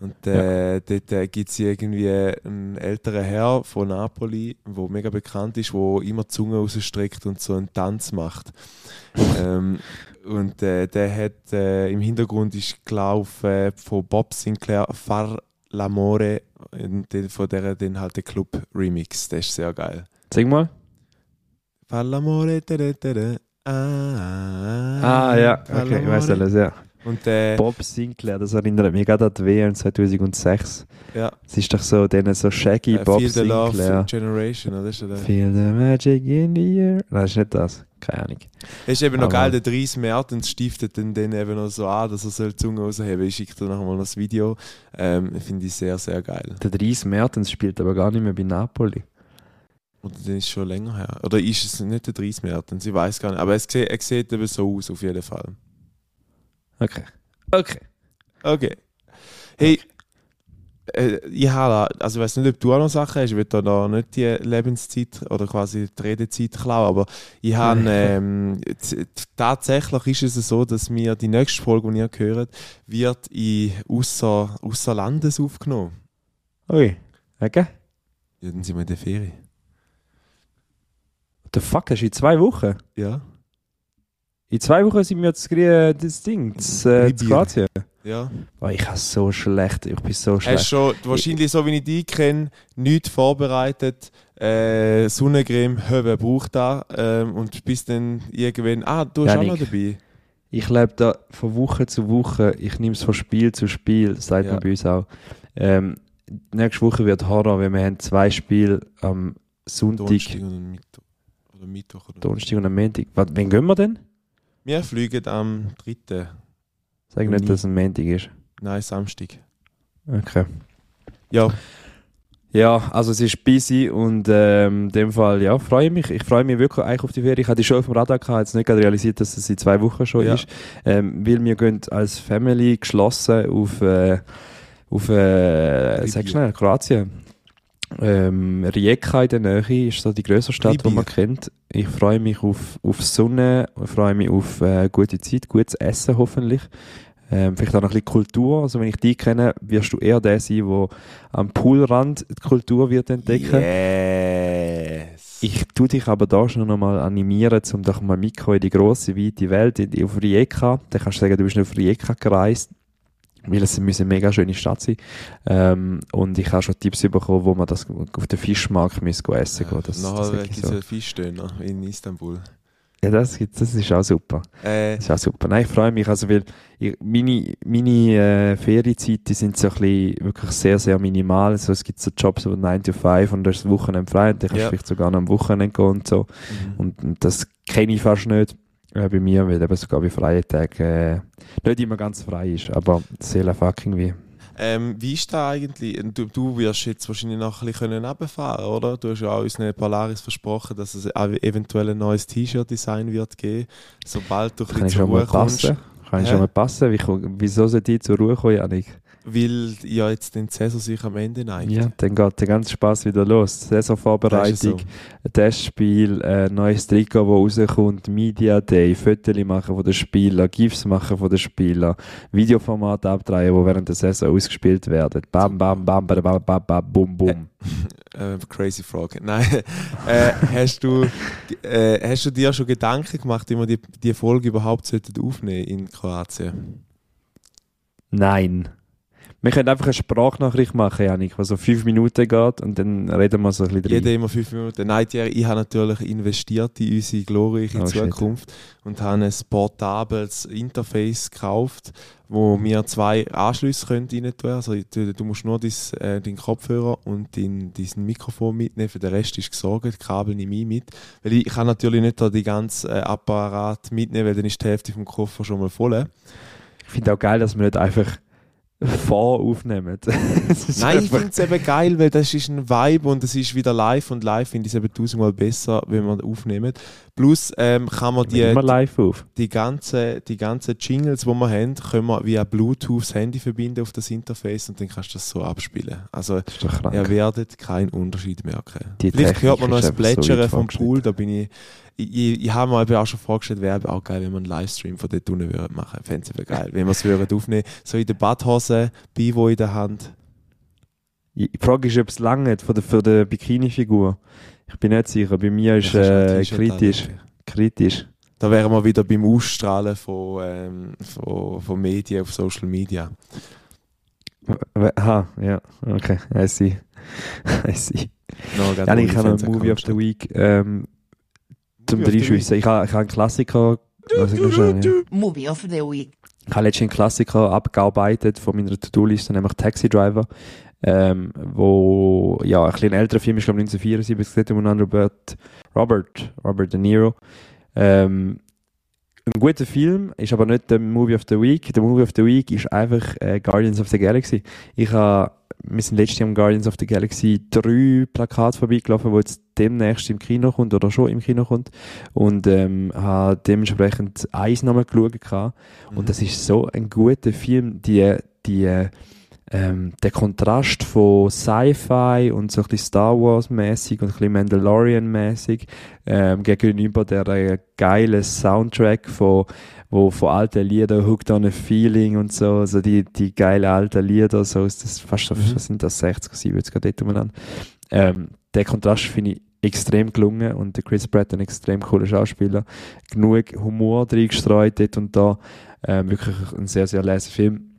Und äh, dort äh, gibt es irgendwie einen älteren Herr von Napoli, der mega bekannt ist, der immer die Zunge rausstreckt und so einen Tanz macht. ähm, und äh, der hat äh, im Hintergrund ist gelaufen von Bob Sinclair Far l'amore von der den halt der Club Remix. Der ist sehr geil. Sing mal. Far l'amore tada, ah, Ah, ja, okay, ich weiß alles, ja. Und äh, Bob Sinclair, das erinnert mich gerade an die WM 2006. ja, Es ist doch so, denen so Shaggy äh, Bob Feel the Love Sinclair. Generation, oder ist der? Feel the magic in the air. Nein, das ist nicht das. Keine Ahnung. Es ist eben noch Aber- geil, der Dries Mertens stiftet dann den eben noch so an, dass er soll die Zunge rausheben. Ich schicke dir nachher mal das Video. Ähm, Finde ich sehr, sehr geil. Der Dries Mertens spielt aber gar nicht mehr bei Napoli. Oder den ist schon länger her. Oder ist es nicht der Dries Mertens? Ich weiß gar nicht. Aber es er sieht eben so aus, auf jeden Fall. Okay. Okay. Okay. Hey, äh, ich habe, also ich weiß nicht, ob du auch noch Sachen hast, ich will da noch nicht die Lebenszeit oder quasi die Redezeit klauen, aber ich habe, ähm, tatsächlich ist es so, dass mir die nächste Folge, die ihr hört, wird in ausser, ausser Landes aufgenommen. Ui. Okay. Ja, dann sind wir in der Ferie. What the fuck, das ist in zwei Wochen? Ja. In zwei Wochen sind wir das, Grie- das Ding, das, äh, das. Kroatien. Ja. Oh, ich habe so schlecht, ich bin so Hast schlecht. schon, wahrscheinlich so wie ich dich kenne, nichts vorbereitet, äh, Sonnencreme, Höhe braucht da ähm, und bis dann irgendwann, ah, du bist auch noch dabei. Ich lebe da von Woche zu Woche. Ich nehme es von Spiel zu Spiel, sagt Ja. man bei uns auch. Ähm, nächste Woche wird Horror, weil wir haben zwei Spiele am Sonntag, Donnerstag und Mittwoch. Oder Mittwoch oder Donnerstag und am Montag. Wann gehen wir denn? Wir fliegen am 3. Sag nicht, dass es ein Montag ist. Nein, Samstag. Okay. Ja, Ja, also es ist busy und ähm, in dem Fall, ja, freue ich mich. Ich freue mich wirklich eigentlich auf die Ferien. Ich hatte die schon auf dem Radar gehabt, jetzt nicht gerade realisiert, dass es in zwei Wochen schon Ja. ist. Ähm, weil wir gehen als Family geschlossen auf, äh, auf äh, sag schnell, Kroatien. Ähm, Rijeka in der Nähe ist so die grösste Stadt, die Libyen. man kennt. Ich freue mich auf, auf Sonne, freue mich auf äh, gute Zeit, gutes Essen hoffentlich. Ähm, vielleicht auch noch ein bisschen Kultur. Also wenn ich dich kenne, wirst du eher der sein, der am Poolrand die Kultur wird entdecken. Yes. Ich tu dich aber da schon nochmal animieren, um doch mal mitkommen in die grosse, weite Welt, in die, auf Rijeka. Dann kannst du sagen, du bist nicht auf Rijeka gereist. Weil es muss eine mega schöne Stadt sein. Ähm, und ich habe schon Tipps bekommen, wo man das auf den Fischmarkt muss essen. Das, das Nachher wirklich diese so. Fischdöner in Istanbul. Ja, das, gibt's- das ist auch super. Äh, Das ist auch super. Nein, ich freue mich, also, weil ich, meine, meine äh, Ferienzeiten sind so ein bisschen wirklich sehr, sehr minimal. Also, es gibt so Jobs, wo 9 to 5 und da ist das Wochenende frei und dann kannst Ja. du vielleicht sogar noch am Wochenende gehen und so. Und, und das kenne ich fast nicht äh, bei mir, weil eben sogar bei freien Tagen äh, nicht immer ganz frei ist, aber sehr fucking wie. Ähm, wie ist da eigentlich? Du, du wirst jetzt wahrscheinlich noch ein bisschen runterfahren, oder? Du hast ja auch unseren Polaris versprochen, dass es eventuell ein neues T-Shirt-Design wird geben, sobald du ein Kann bisschen ich zur schon mal Ruhe kommst. passen? Kann ich schon mal passen? Wie, komm- wieso sollte ich zur Ruhe kommen, Janik? Weil ja jetzt den Saison sich am Ende neigt. Ja, dann geht der ganze Spaß wieder los. Saisonvorbereitung, ein Testspiel, ein neues Trikot, das rauskommt, Media Day, Fotos machen von den Spielern, GIFs machen von den Spielern, Videoformate abdrehen, die während der Saison ausgespielt werden. Bam, bam, bam, bam, bam, bam, bam bum, bum. Äh, crazy Frog. Nein, äh, hast, du, äh, hast du dir schon Gedanken gemacht, wie wir die, die Folge überhaupt sollten aufnehmen in Kroatien? Nein. Wir können einfach eine Sprachnachricht machen, Janik, die so fünf Minuten geht und dann reden wir so ein bisschen Jeder rein. immer fünf Minuten. Nein, Thierry, ich habe natürlich investiert in unsere glorreiche Oh, shit. Zukunft und habe ein portables Interface gekauft, wo wir zwei Anschlüsse können rein tun Also du, du musst nur dein, äh, deinen Kopfhörer und dein, dein Mikrofon mitnehmen, für den Rest ist gesorgt, die Kabel nehme ich mit. Weil ich, kann natürlich nicht da die ganze äh, Apparat mitnehmen, weil dann ist die Hälfte vom Koffer schon mal voll. Ich finde auch geil, dass wir nicht einfach vor aufnehmen. Nein, ich finde es eben geil, weil das ist ein Vibe und es ist wieder live und live finde ich es eben tausendmal besser, wenn wir aufnehmen. Plus ähm, kann man die, die ganzen die ganze Jingles, die wir haben, können wir via Bluetooth das Handy verbinden auf das Interface und dann kannst du das so abspielen. Also Das ihr werdet keinen Unterschied merken. Die Vielleicht Technik hört man noch so Plätschern weit vom. Pool, da bin ich ich, ich, habe mir eben auch schon vorgestellt, wäre auch geil, wenn wir einen Livestream von dort unten würden machen. Fände ich geil, wenn wir es würden aufnehmen. So in der Badhose, Bivo in der Hand. Die Frage ist, ob es lange für die Bikini-Figur. Ich bin nicht sicher. Bei mir ist äh, kritisch. Kritisch. Da wären wir wieder beim Ausstrahlen von, ähm, von, von Medien auf Social Media. Aha, ja, okay, I see. I see. No, Ja, ich habe einen Movie of the Week ähm, zum Reinschiessen. Ich habe ich einen Klassiker. Was ich ja. Movie of the Week. Ich habe letztens einen Klassiker abgearbeitet von meiner To-Do-Liste, nämlich Taxi Driver. Ähm, wo, ja, ein bisschen älterer Film ist, glaube ich, 1974, es geht um Robert, Robert, Robert De Niro. Ähm, ein guter Film, ist aber nicht der Movie of the Week. Der Movie of the Week ist einfach äh, Guardians of the Galaxy. Ich habe, wir sind letztes Jahr am Guardians of the Galaxy drei Plakate vorbeigelaufen, wo jetzt demnächst im Kino kommt oder schon im Kino kommt. Und ähm, habe dementsprechend eins nochmal geschaut. gehabt. Und das ist so ein guter Film, die, die, ähm, der Kontrast von Sci-Fi und so ein bisschen Star Wars-mäßig und ein bisschen Mandalorian-mäßig ähm, gegenüber der äh, geilen Soundtrack von, wo von alten Liedern, Hooked on a Feeling und so, also die, die geilen alten Lieder, so ist das fast, Mhm. was sind das, 60er, 70er, dort umeinander. Ähm, der Kontrast finde ich extrem gelungen und der Chris Pratt ein extrem cooler Schauspieler. Genug Humor drin gestreut dort und da. Ähm, wirklich ein sehr, sehr leser Film,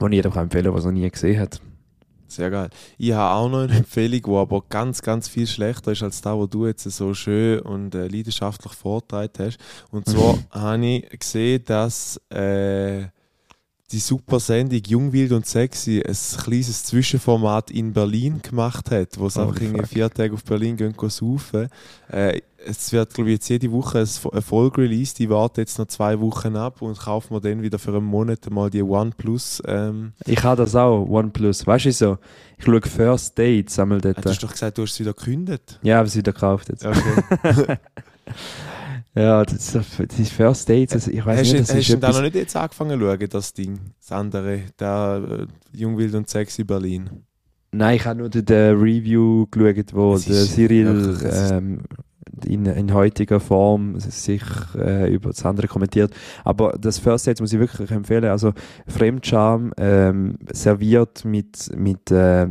den ich jedem empfehlen kann, der es noch nie gesehen hat. Sehr geil. Ich habe auch noch eine Empfehlung, die aber ganz, ganz viel schlechter ist als da, wo du jetzt so schön und äh, leidenschaftlich vorgetragen hast. Und zwar habe ich gesehen, dass äh, die super Sendung Jung, Wild und Sexy ein kleines Zwischenformat in Berlin gemacht hat, wo es Oh, einfach irgendwie vier Tage auf Berlin gehen, saufen. Äh, es wird, glaube ich, jetzt jede Woche ein- eine Folge released. Ich warte jetzt noch zwei Wochen ab und kaufe mir dann wieder für einen Monat mal die OnePlus. Ähm, Ich habe das auch, OnePlus. Weißt du so? Ich schaue First Dates einmal dort. du hast doch gesagt, du hast es wieder gekündigt. Ja, aber sie wieder gekauft jetzt. Okay. Ja, das, das ist First Dates. Also ich weiß hast nicht, du das hast ist du da noch nicht jetzt angefangen zu schauen, das Ding? Das andere, der äh, Jung, Wild und Sexy Berlin. Nein, ich habe nur den, den Review geschaut, wo der Cyril ähm, in, in heutiger Form sich äh, über das andere kommentiert. Aber das First Dates muss ich wirklich empfehlen. Also Fremdscham ähm, serviert mit, mit äh,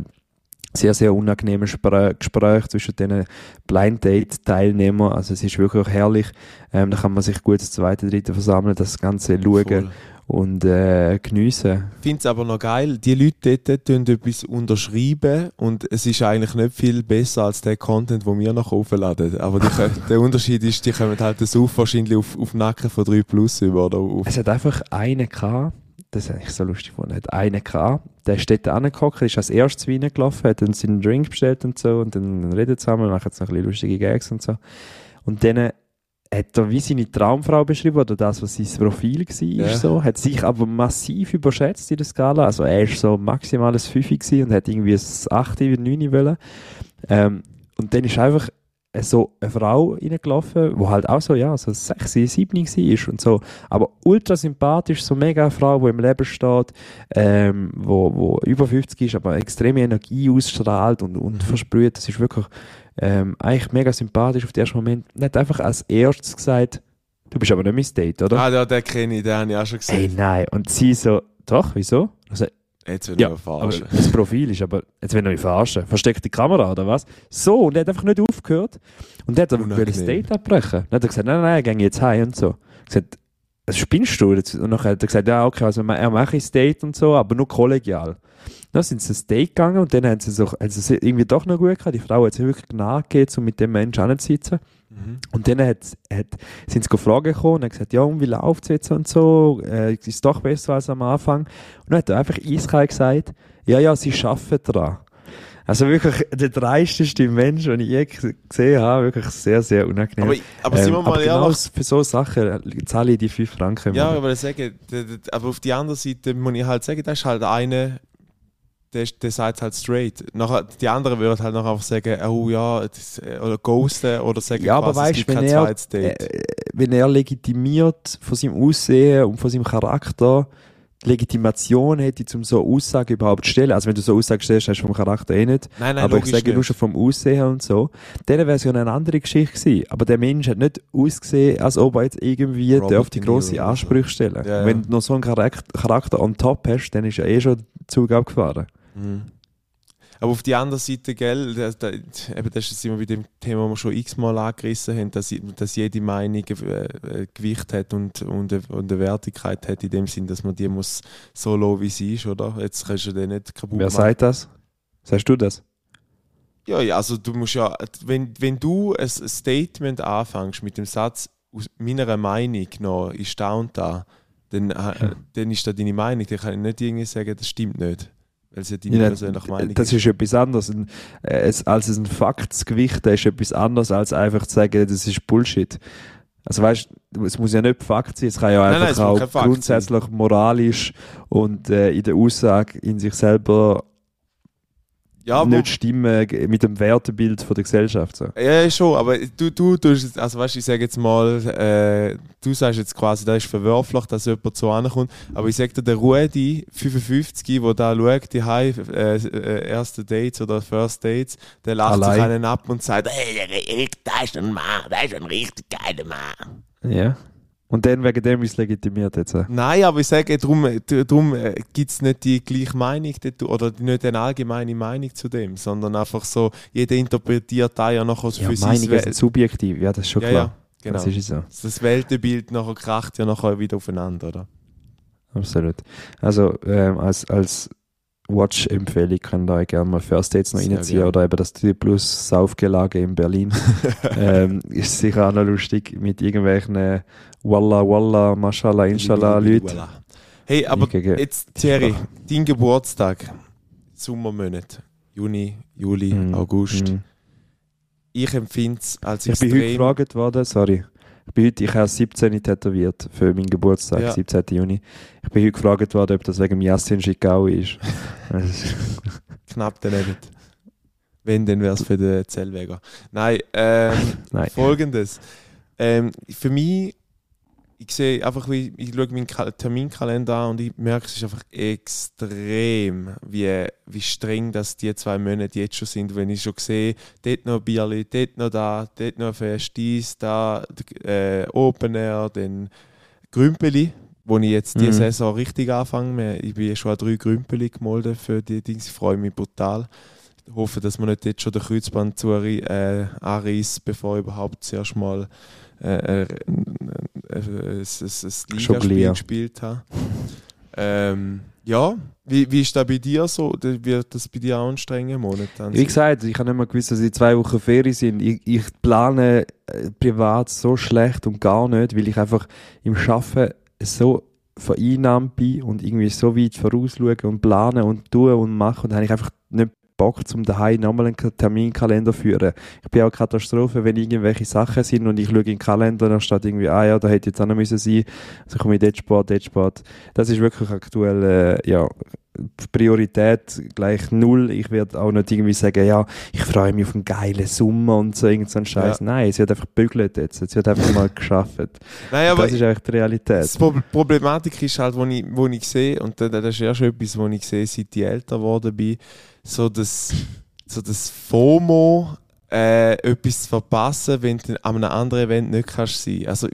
sehr, sehr unangenehme Spr Gespräche zwischen den Blind Date-Teilnehmern. Also es ist wirklich herrlich. Ähm, da kann man sich gut das zweite, dritte versammeln, das Ganze schauen Voll. und äh, geniessen. Ich finde es aber noch geil, die Leute dort tun etwas unterschreiben und es ist eigentlich nicht viel besser als der Content, den wir noch aufladen. Aber die der Unterschied ist, die kommen halt das auf wahrscheinlich auf, auf den Nacken von 3 Plus über. Oder auf, Es hat einfach einen gehabt, das habe ich so lustig gefunden, hat einen gehabt, der ist dort angehockt, ist als erstes Wein gelaufen, hat dann seinen Drink bestellt und so und dann redet zusammen, machen jetzt noch ein bisschen lustige Gags und so. Und dann hat er wie seine Traumfrau beschrieben, oder das, was sein Profil war, Ja. so, hat sich aber massiv überschätzt in der Skala, also er ist so maximal ein 5 gewesen und hat irgendwie ein 8, 9 wollen. Ähm, und dann ist einfach so eine Frau reingelaufen, die halt auch so, ja, so 6, 7 war und so. Aber ultra sympathisch, so mega eine Frau, die im Leben steht, ähm, wo, wo über 50 ist, aber extreme Energie ausstrahlt und, und versprüht. Das ist wirklich ähm, eigentlich mega sympathisch auf den ersten Moment. Hat einfach als erstes gesagt, du bist aber nicht mein Date, oder? ah, ja, den kenne ich, den habe ich auch schon Ey, gesehen. nein. Und sie so, doch, wieso? Also, Jetzt will ja, ich aber verarschen. das Profil ist aber, jetzt will er mich verarschen. Versteckt die Kamera oder was? So, und er hat einfach nicht aufgehört. Und er hat aber das Date abbrechen. Dann hat er gesagt, nein, nein, ich gehe jetzt heim und so. Gesagt, was spinnst du? Und dann hat er gesagt, ja, okay, also er mache ich das Date und so, aber nur kollegial. Dann sind sie ins Date gegangen und dann haben sie, so, haben sie es irgendwie doch noch gut gehabt. Die Frau hat sich wirklich nachgegeben, um mit dem Menschen anzusitzen. Mhm. Und dann hat, hat, sind sie gefragt gekommen und haben gesagt, ja, und wie läuft es jetzt und so? Äh, ist es doch besser als am Anfang? Und dann hat er einfach eiskalt gesagt, ja, ja, sie arbeiten daran. Also wirklich der dreisteste Mensch, den ich je gesehen habe, wirklich sehr, sehr unangenehm. Aber, aber sind wir Ähm, mal aber genau ehrlich, für so Sachen zahle ich die 5 Franken. Ja, aber sagen, aber auf die andere Seite muss ich halt sagen, das ist halt eine, der, der sagt halt straight. Nachher, die anderen würden halt noch einfach sagen, oh ja, das, äh, oder ghosten oder sagen, Ja, aber quasi, es weißt, gibt wenn kein er- zweites Date. äh, wenn er legitimiert von seinem Aussehen und von seinem Charakter die Legitimation hätte, um so Aussagen überhaupt zu stellen. Also wenn du so Aussagen stellst, hast du vom Charakter eh nicht. nein, nein, aber ich sage nur nicht. schon vom Aussehen und so. Dann wäre es ja eine andere Geschichte gewesen. Aber der Mensch hat nicht ausgesehen, als ob er jetzt irgendwie Robert die De Niro grosse oder so. Ansprüche stellen. Ja, ja. Wenn du noch so einen Charakter, Charakter on top hast, dann ist ja eh schon der Zug abgefahren. Mhm. Aber auf die andere Seite, gell, da, da, eben das ist immer bei dem Thema, das wir schon x-mal angerissen haben, dass, dass jede Meinung äh, äh, Gewicht hat und, und, eine- und eine Wertigkeit hat, in dem Sinn, dass man die muss so lassen, wie sie ist, oder? Jetzt kannst du den nicht kaputt Wer machen. sagt das? Sagst du das? Ja, ja, also du musst ja, wenn, wenn du ein Statement anfängst mit dem Satz, aus meiner Meinung noch ist da und da, dann, äh, dann ist das deine Meinung. Dann kann ich nicht irgendwie sagen, das stimmt nicht. Weil es ja deine Ja, persönliche Meinung das ist etwas anderes. Ein, äh, es, als ein Fakt zu gewichten, ist etwas anderes, als einfach zu sagen, das ist Bullshit. Also weißt du, es muss ja nicht Fakt sein, es kann ja Nein, nein, einfach muss kein auch grundsätzlich moralisch und äh, in der Aussage in sich selber ja, aber, nicht stimmen mit dem Wertebild von der Gesellschaft. So. ja, schon, aber du, du tust, also weißt du, ich sage jetzt mal, äh, du sagst jetzt quasi, das ist verwerflich, dass jemand so ankommt, aber ich sage dir, der Rudi, 55, der da schaut, die äh, äh, erste Dates oder First Dates, der lacht Allein. sich einen ab und sagt, Hey, der Erik, da ist ein Mann, da ist ein richtig geiler Mann. Ja. Und dann wegen dem ist es legitimiert jetzt. äh. Nein, aber ich sage, darum, darum gibt es nicht die gleiche Meinung oder nicht eine allgemeine Meinung zu dem, sondern einfach so, jeder interpretiert da ja noch Ja, für Meinungen Wel- sind subjektiv, ja, das ist schon ja, klar. ja, genau. Das ist so. Das Weltbild nachher kracht ja nachher wieder aufeinander, oder? Absolut. Also ähm, als, als Watch-Empfehlung könnt ihr euch gerne mal First Dates noch Sehr reinziehen gerne. oder eben das 3 Plus Saufgelage in Berlin. ähm, ist sicher auch noch lustig mit irgendwelchen äh, Walla Walla, Mashallah, Inshallah Leuten. Hey, aber jetzt, Thierry, dein Geburtstag, Sommermonat, Juni, Juli, Mhm. August. Mhm. Ich empfinde es als Ich bin heute extrem. gefragt worden, sorry. Ich bin heute, ich habe 17 tätowiert für meinen Geburtstag, Ja. 17. Juni. Ich bin heute gefragt worden, ob das wegen Yassin. Das ist- knapp daneben. Wenn, dann wäre es für den Zellweger. Nein, ähm, Nein. folgendes. Ähm, für mich, ich sehe einfach, wie, ich schaue meinen Ka- Terminkalender an und ich merke, es ist einfach extrem, wie, wie streng das die zwei Monate jetzt schon sind. Wenn ich schon sehe, dort noch Bierli, dort noch da, dort noch Fest, dies, da, äh, Open Air, dann Grümpeli, wo ich jetzt die Mhm. Saison richtig anfange. Ich bin schon an drei Grümpeli gemolden für die Dings. Ich freue mich brutal. hoffe, dass man nicht jetzt schon den Kreuzband zu, äh, anreißt, bevor ich überhaupt zuerst mal äh, äh, äh, ein, ein, ein Schon Ligaspiel gespielt habe. Ähm, ja, wie, wie ist das bei dir so? Wird das bei dir auch ein strenger Monat? dann Wie gesagt, ich habe nicht mal gewusst, dass in zwei Wochen Ferien sind. Ich, ich plane äh, privat so schlecht und gar nicht, weil ich einfach im Arbeiten so vereinnahmt bin und irgendwie so weit vorausschaue und plane und tue und mache und dann habe ich einfach nicht Bock, zum daheim nochmal einen Terminkalender zu führen. Ich bin auch Katastrophe, wenn irgendwelche Sachen sind und ich schaue in den Kalender und da steht irgendwie, ah ja, da hätte jetzt auch noch müssen sein, also komme ich dort Sport, dort Sport. Das ist wirklich aktuell, äh, ja, Priorität gleich null. Ich werde auch nicht irgendwie sagen, ja, ich freue mich auf einen geilen Sommer und so irgend so einen Scheiß. Ja. Nein, es wird einfach bügelt jetzt. Es wird einfach mal geschafft. Nein, aber das ist eigentlich die Realität. Pro Problematik ist halt, wo ich, wo ich sehe, und das, das ist ja schon etwas, wo ich sehe, seit ich älter geworden bin, so das, so das FOMO, äh, etwas verpassen, wenn du an einem anderen Event nicht kannst sein. Also,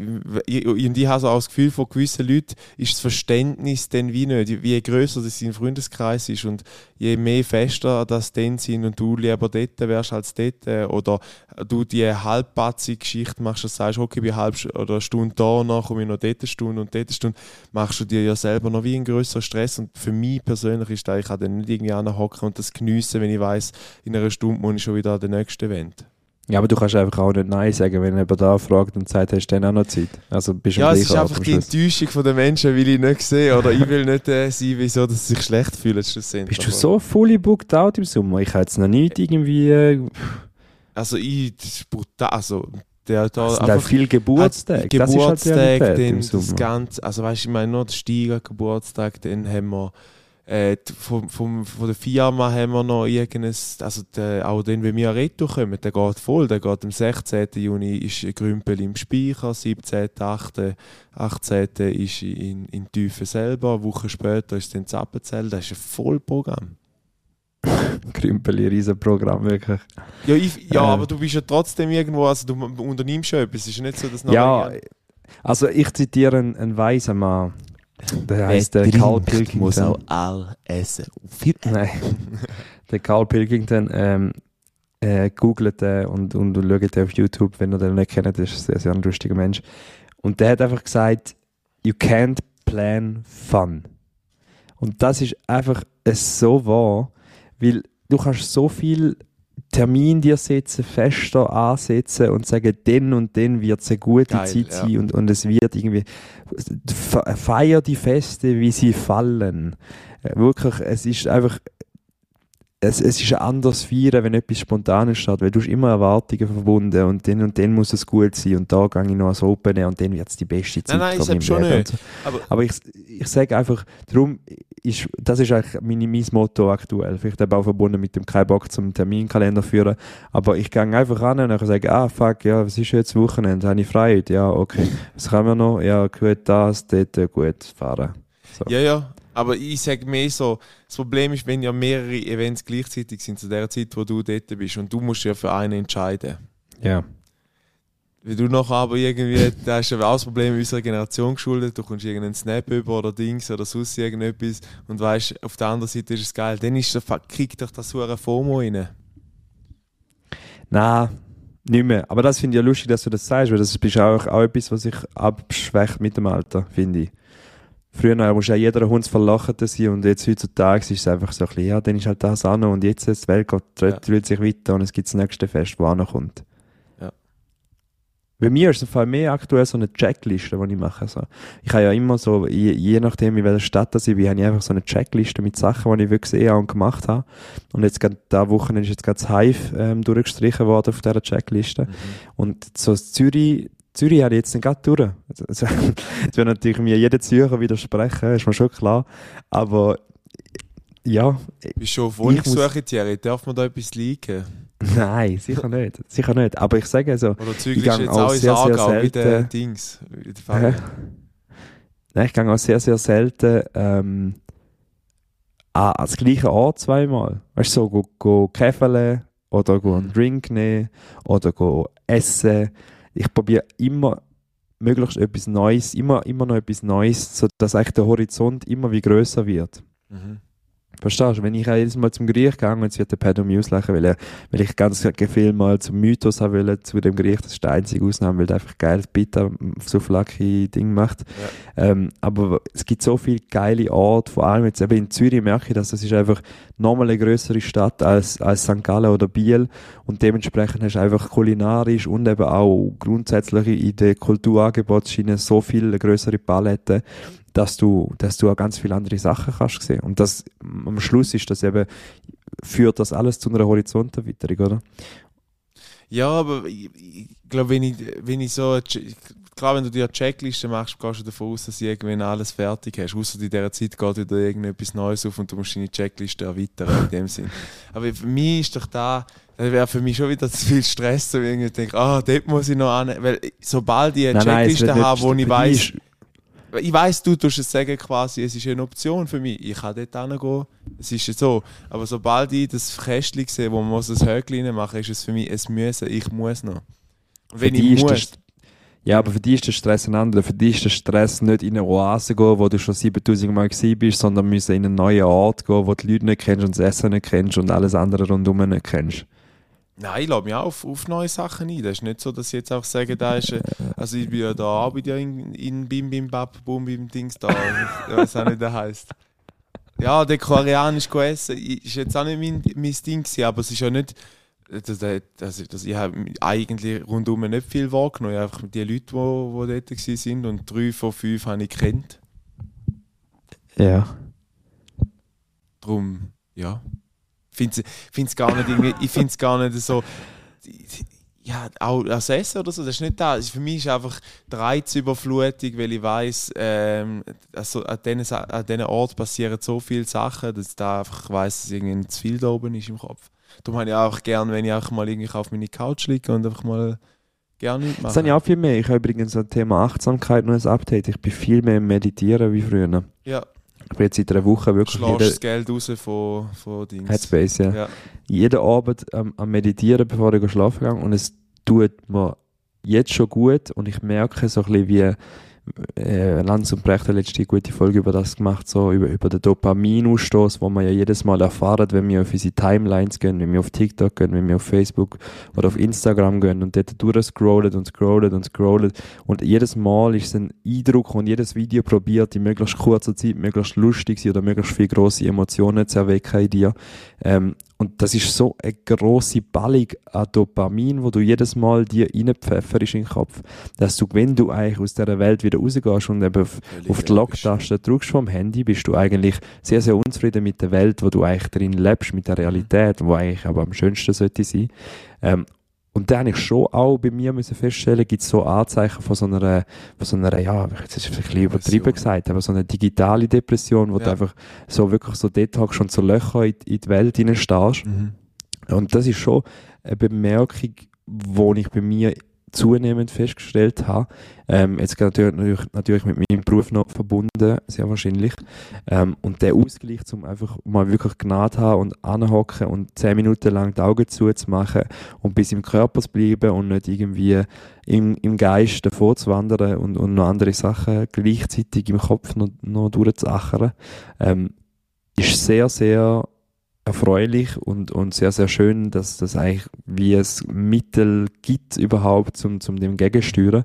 ich, und ich habe so auch das Gefühl, von gewissen Leuten ist das Verständnis dann wie nicht. Je größer das sein Freundeskreis ist und je mehr fester das dann sind und du lieber dort wärst als dort, äh, oder du die halbpatzige Geschichte machst und sagst, okay, ich bin St- oder eine Stunde da, dann komme ich noch dort eine Stunde und dort eine Stunde, machst du dir ja selber noch wie einen größeren Stress. Und für mich persönlich ist das, ich kann dann nicht irgendwie anhocken und das geniessen, wenn ich weiß, in einer Stunde muss ich schon wieder an den nächsten Event. Ja, aber du kannst einfach auch nicht Nein sagen, wenn jemand da fragt und sagt, hast du dann auch noch Zeit? Also bist du Ja, es ist einfach die. Enttäuschung von den Menschen, will ich nicht sehen. Oder ich will nicht äh, sein, wieso dass sie sich schlecht fühlen schlussendlich. Bist du so fully booked out im Sommer? Ich habe jetzt noch nicht irgendwie... Äh, Also ich, das ist brutal. Also, der da es sind auch viele Geburtstage. Ah, das ist halt Geburtstag, dann im das. Ganze, also weißt du, ich meine, noch der Steiger Geburtstag, dann haben wir äh, vom, vom, von der Firma haben wir noch irgendein, also der, auch den, wenn wir Retour kommen, der geht voll, der geht am 16. Juni ist Grümpel im Speicher, 17. 8. 18. ist in, in Tiefen selber, eine Woche später ist dann Zappenzell, das ist ein Vollprogramm. Krümpeli, Riesenprogramm, wirklich. Ja, ich, ja Äh. aber du bist ja trotzdem irgendwo, also du unternimmst schon etwas, es ist nicht so, dass Ja, also ich zitiere einen, einen weisen Mann. Der heißt der Carl Pilkington. muss auch all essen. Nein. der Carl Pilkington ähm, äh, googelt den und, und schaut den auf YouTube, wenn ihr den nicht kennt, das ist ein sehr, sehr ein lustiger Mensch. Und der hat einfach gesagt, you can't plan fun. Und das ist einfach äh, so wahr, weil du kannst so viel Termin dir setzen, fester ansetzen und sagen, den und den wird es eine gute Geil, Zeit ja. sein und, und es wird irgendwie fe- feier die Feste, wie sie fallen. Äh, Wirklich, es ist einfach es, es ist ein anderes Feiern, wenn etwas Spontanes steht, weil du hast immer Erwartungen verbunden und dann und dann muss es gut sein und da gehe ich noch ans Open und dann wird es die beste Zeit Nein, nein, von ich meinem schon Leben nicht. und so. Aber- Aber ich, ich sage einfach, darum ist, das ist eigentlich mein, mein Motto aktuell. Vielleicht auch verbunden mit dem kein Bock zum Terminkalender führen. Aber ich gehe einfach ran und sage, ah fuck, ja, was ist jetzt Wochenende? Habe ich frei heute? Ja, okay. Was haben wir noch? Ja, gut, das, dort, gut, fahren. So. Ja, ja. Aber ich sage mehr so, das Problem ist, wenn ja mehrere Events gleichzeitig sind zu der Zeit, wo du dort bist und du musst ja für einen entscheiden. Ja. Wenn du nachher aber irgendwie, da ist ja auch das Problem unserer Generation geschuldet, du kommst irgendeinen Snap über oder Dings oder sonst irgendetwas und weißt, auf der anderen Seite ist es geil, dann ist der kriegt doch das so eine FOMO rein. Nein, nicht mehr. Aber das finde ich ja lustig, dass du das sagst, weil das ist auch, auch etwas, was sich abschwächt mit dem Alter, finde ich. Früher musste ja jeder Hund verlachen sein und jetzt heutzutage ist es einfach so ein bisschen, ja, dann ist halt das an und jetzt ist die Welt geht, dreht sich weiter und es gibt das nächste Fest, wo kommt. Ja. Bei mir ist es Fall mehr aktuell so eine Checkliste, die ich mache. So. Ich habe ja immer so, je, je nachdem, in welcher Stadt das ich bin, habe ich einfach so eine Checkliste mit Sachen, die ich wirklich gesehen habe und gemacht habe. Und jetzt gerade da Woche ist jetzt gerade das Hive ähm, durchgestrichen worden auf dieser Checkliste. Und so das Zürich, Zürich habe ich jetzt nicht gerade durch. Also, also, Jetzt wird natürlich mir jeder Zürcher widersprechen, ist mir schon klar. Aber ja, Bist du schon auf Wohnungssuche, Thierry? Darf man da etwas liegen? nein, sicher nicht. Sicher nicht. Aber ich sage so, Oder Ich zügelst gang du jetzt auch sehr, sehr Aargau wie der selten- Dings? Wie der? Nein, ich gehe auch sehr, sehr selten ähm, an, ans gleiche Ort zweimal. Weißt du, so go, go käfeln oder go einen Drink nehmen oder go essen. Ich probiere immer möglichst etwas Neues, immer, immer noch etwas Neues, sodass eigentlich der Horizont immer wie größer wird. Mhm. Verstehst du? Wenn ich auch jedes Mal zum Gericht gehe und jetzt wird der Pedro mich auslachen, weil, er, weil ich ganz viel mal zum Mythos haben will, zu dem Gericht, das ist die einzige Ausnahme, weil der einfach geiles Pita so flache Ding macht. Ähm, aber es gibt so viele geile Orte, vor allem jetzt eben in Zürich merke ich, dass das ist einfach nochmal eine größere Stadt als, als St. Gallen oder Biel und dementsprechend hast du einfach kulinarisch und eben auch grundsätzlich in der Kulturangebotsschiene so viel größere Palette, dass du, dass du auch ganz viele andere Sachen kannst sehen. Und das, am Schluss ist das eben, führt das alles zu einer Horizonterweiterung, oder? Ja, aber ich, ich glaube, wenn ich, wenn ich so, klar, wenn du dir eine Checkliste machst, gehst du davon aus, dass du irgendwann alles fertig hast. Außer in dieser Zeit geht wieder irgendetwas Neues auf und du musst deine Checkliste erweitern in dem Sinn. Aber für mich ist doch da, das wäre für mich schon wieder zu viel Stress, so irgendwie denke, ah, dort muss ich noch an, weil sobald ich eine Nein, nein, Checkliste nicht- habe, wo ich weiß, ich weiß, du tust es sagen quasi, es ist eine Option für mich. Ich kann dort hingehen. Es ist ja so. Aber sobald ich das Kästchen sehe, wo man muss das Höckchen reinmachen ist es für mich ein Müssen. Ich muss noch. Wenn Für ich muss, Ja, aber für dich ist der Stress ein anderer. Für dich ist der Stress nicht in eine Oase gehen, wo du schon 7000 Mal bist, sondern müssen in einen neuen Ort gehen, wo du die Leute nicht kennst und das Essen nicht kennst und alles andere rundum nicht kennst. Nein, ich lade mich auch auf, auf neue Sachen ein. Das ist nicht so, dass ich jetzt auch sage, da ist, äh, also ich bin ja da auch bei dir in, in Bim Bim Bap Bum Bim Dings da. Ich weiß auch nicht, der heißt. Ja, der koreanisch essen ist jetzt auch nicht mein, mein Ding gewesen, aber es ist ja nicht, das, das, das, das, ich habe eigentlich rundum nicht viel wahrgenommen. Ich einfach die Leute, die, die dort sind und drei von fünf habe ich kennt. Ja. Drum, ja. Find's, find's gar nicht irgendwie, ich finde es gar nicht so. Ja, auch das Essen oder so, das ist nicht da. Also Für mich ist einfach die Reizüberflutung, weil ich weiß, ähm, also an diesen Sa- an diesen Ort passieren so viele Sachen, dass ich da einfach weiß, dass irgendwie zu viel da oben ist im Kopf. Darum habe ich auch gerne, wenn ich auch mal irgendwie auf meine Couch liege und einfach mal gerne nichts Das habe ich auch viel mehr. Ich habe übrigens ein Thema Achtsamkeit noch ein Update. Ich bin viel mehr im Meditieren wie früher. Ja, Ich bin jetzt seit einer Woche wirklich schlägst jede, das Geld raus von, von Dings. Headspace, ja. Ja. jeden Abend ähm, am Meditieren, bevor ich schlafen gehe. Und es tut mir jetzt schon gut. Und ich merke so ein bisschen wie, äh, Lanz und Brecht hat letzte gute Folge über das gemacht, so über, über den Dopaminausstoß, wo man ja jedes Mal erfahren, wenn wir auf unsere Timelines gehen, wenn wir auf TikTok gehen, wenn wir auf Facebook oder auf Instagram gehen und dort durchscrollen und scrollen und scrollen. Und jedes Mal ist es ein Eindruck und jedes Video probiert, in möglichst kurzer Zeit möglichst lustig sein oder möglichst viele grosse Emotionen zu erwecken in dir. Ähm, und das ist so eine grosse Ballung an Dopamin, wo du jedes Mal dir reinpfefferst in den Kopf, dass du, wenn du eigentlich aus dieser Welt wieder rausgehst und eben auf, auf die logisch. Locktaste drückst vom Handy, bist du eigentlich sehr, sehr unzufrieden mit der Welt, wo du eigentlich drin lebst, mit der Realität, wo eigentlich aber am schönsten sollte sein. Ähm, und da habe ich schon auch bei mir müssen feststellen, gibt es so Anzeichen von so einer, von so einer, ja, jetzt ist es ein bisschen übertrieben Depression. gesagt, aber so eine digitale Depression, wo du Ja. einfach so wirklich so hockst und so Löcher in, in die Welt hineinstehst. Mhm. Und das ist schon eine Bemerkung, die ich bei mir zunehmend festgestellt habe. Ähm, jetzt natürlich, natürlich, natürlich mit meinem Beruf noch verbunden, sehr wahrscheinlich. Ähm, und der Ausgleich, um einfach mal wirklich Gnade haben und anhocken und zehn Minuten lang die Augen zuzumachen und bis im Körper zu bleiben und nicht irgendwie im, im Geist davor zu wandern und, und noch andere Sachen gleichzeitig im Kopf noch, noch durchzuachern, ähm, ist sehr, sehr erfreulich und, und sehr, sehr schön, dass das eigentlich wie es Mittel gibt überhaupt zum, zum dem Gegensteuern.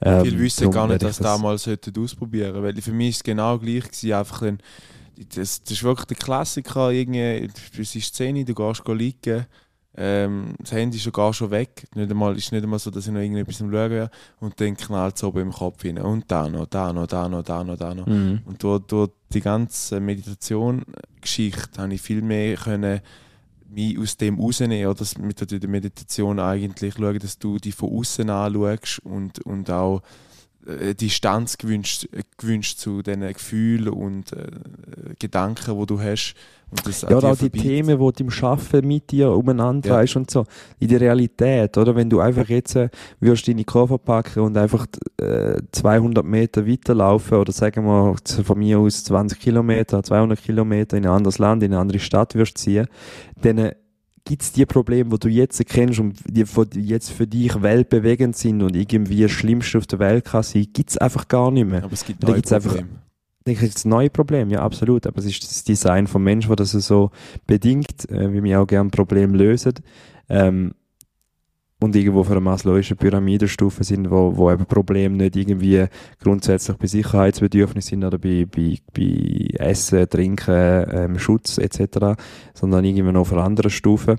Ähm, Viele wissen gar nicht, dass das mal sollten ausprobieren Weil für mich ist es genau gleich gewesen, einfach ein, das, das ist wirklich der Klassiker, irgendwie, es ist 10 Uhr, du gehst liegen, ähm, das Handy ist schon gar schon weg. Nicht einmal, ist nicht einmal so, dass ich noch irgendetwas am Schauen wäre und dann knallt es oben im Kopf rein. Und da noch, da noch, da noch, da noch, da noch. Mhm. Und durch, durch die ganze Meditation-Geschichte habe ich viel mehr können mich aus dem rausnehmen oder das mit der Meditation eigentlich schauen, dass du die von außen anschaust und, und auch äh, Distanz gewünscht, äh, gewünscht zu diesen Gefühlen und äh, Gedanken, die du hast. Und das Ja, dir auch die Themen, die du im Arbeiten mit dir umeinander trägst und so. In der Realität, oder? Wenn du einfach jetzt äh, würdest deine Koffer packen und einfach äh, 200 Meter weiterlaufen oder sagen wir von mir aus 20 Kilometer, 200 Kilometer in ein anderes Land, in eine andere Stadt würdest ziehen, dann äh, gibt es die Probleme, die du jetzt kennst und die, die jetzt für dich weltbewegend sind und irgendwie das Schlimmste auf der Welt kann sein, gibt es einfach gar nicht mehr. Aber es gibt neue gibt's einfach- Probleme. denke ich, das neue Problem, ja, absolut. Aber es ist das Design vom Mensch, das das so bedingt, äh, wie wir auch gerne Probleme lösen. Ähm, und irgendwo für eine maslowischen Pyramidenstufe sind, wo, wo eben Probleme nicht irgendwie grundsätzlich bei Sicherheitsbedürfnissen sind oder bei, bei, bei Essen, Trinken, ähm, Schutz etc., sondern irgendwie noch auf einer anderen Stufe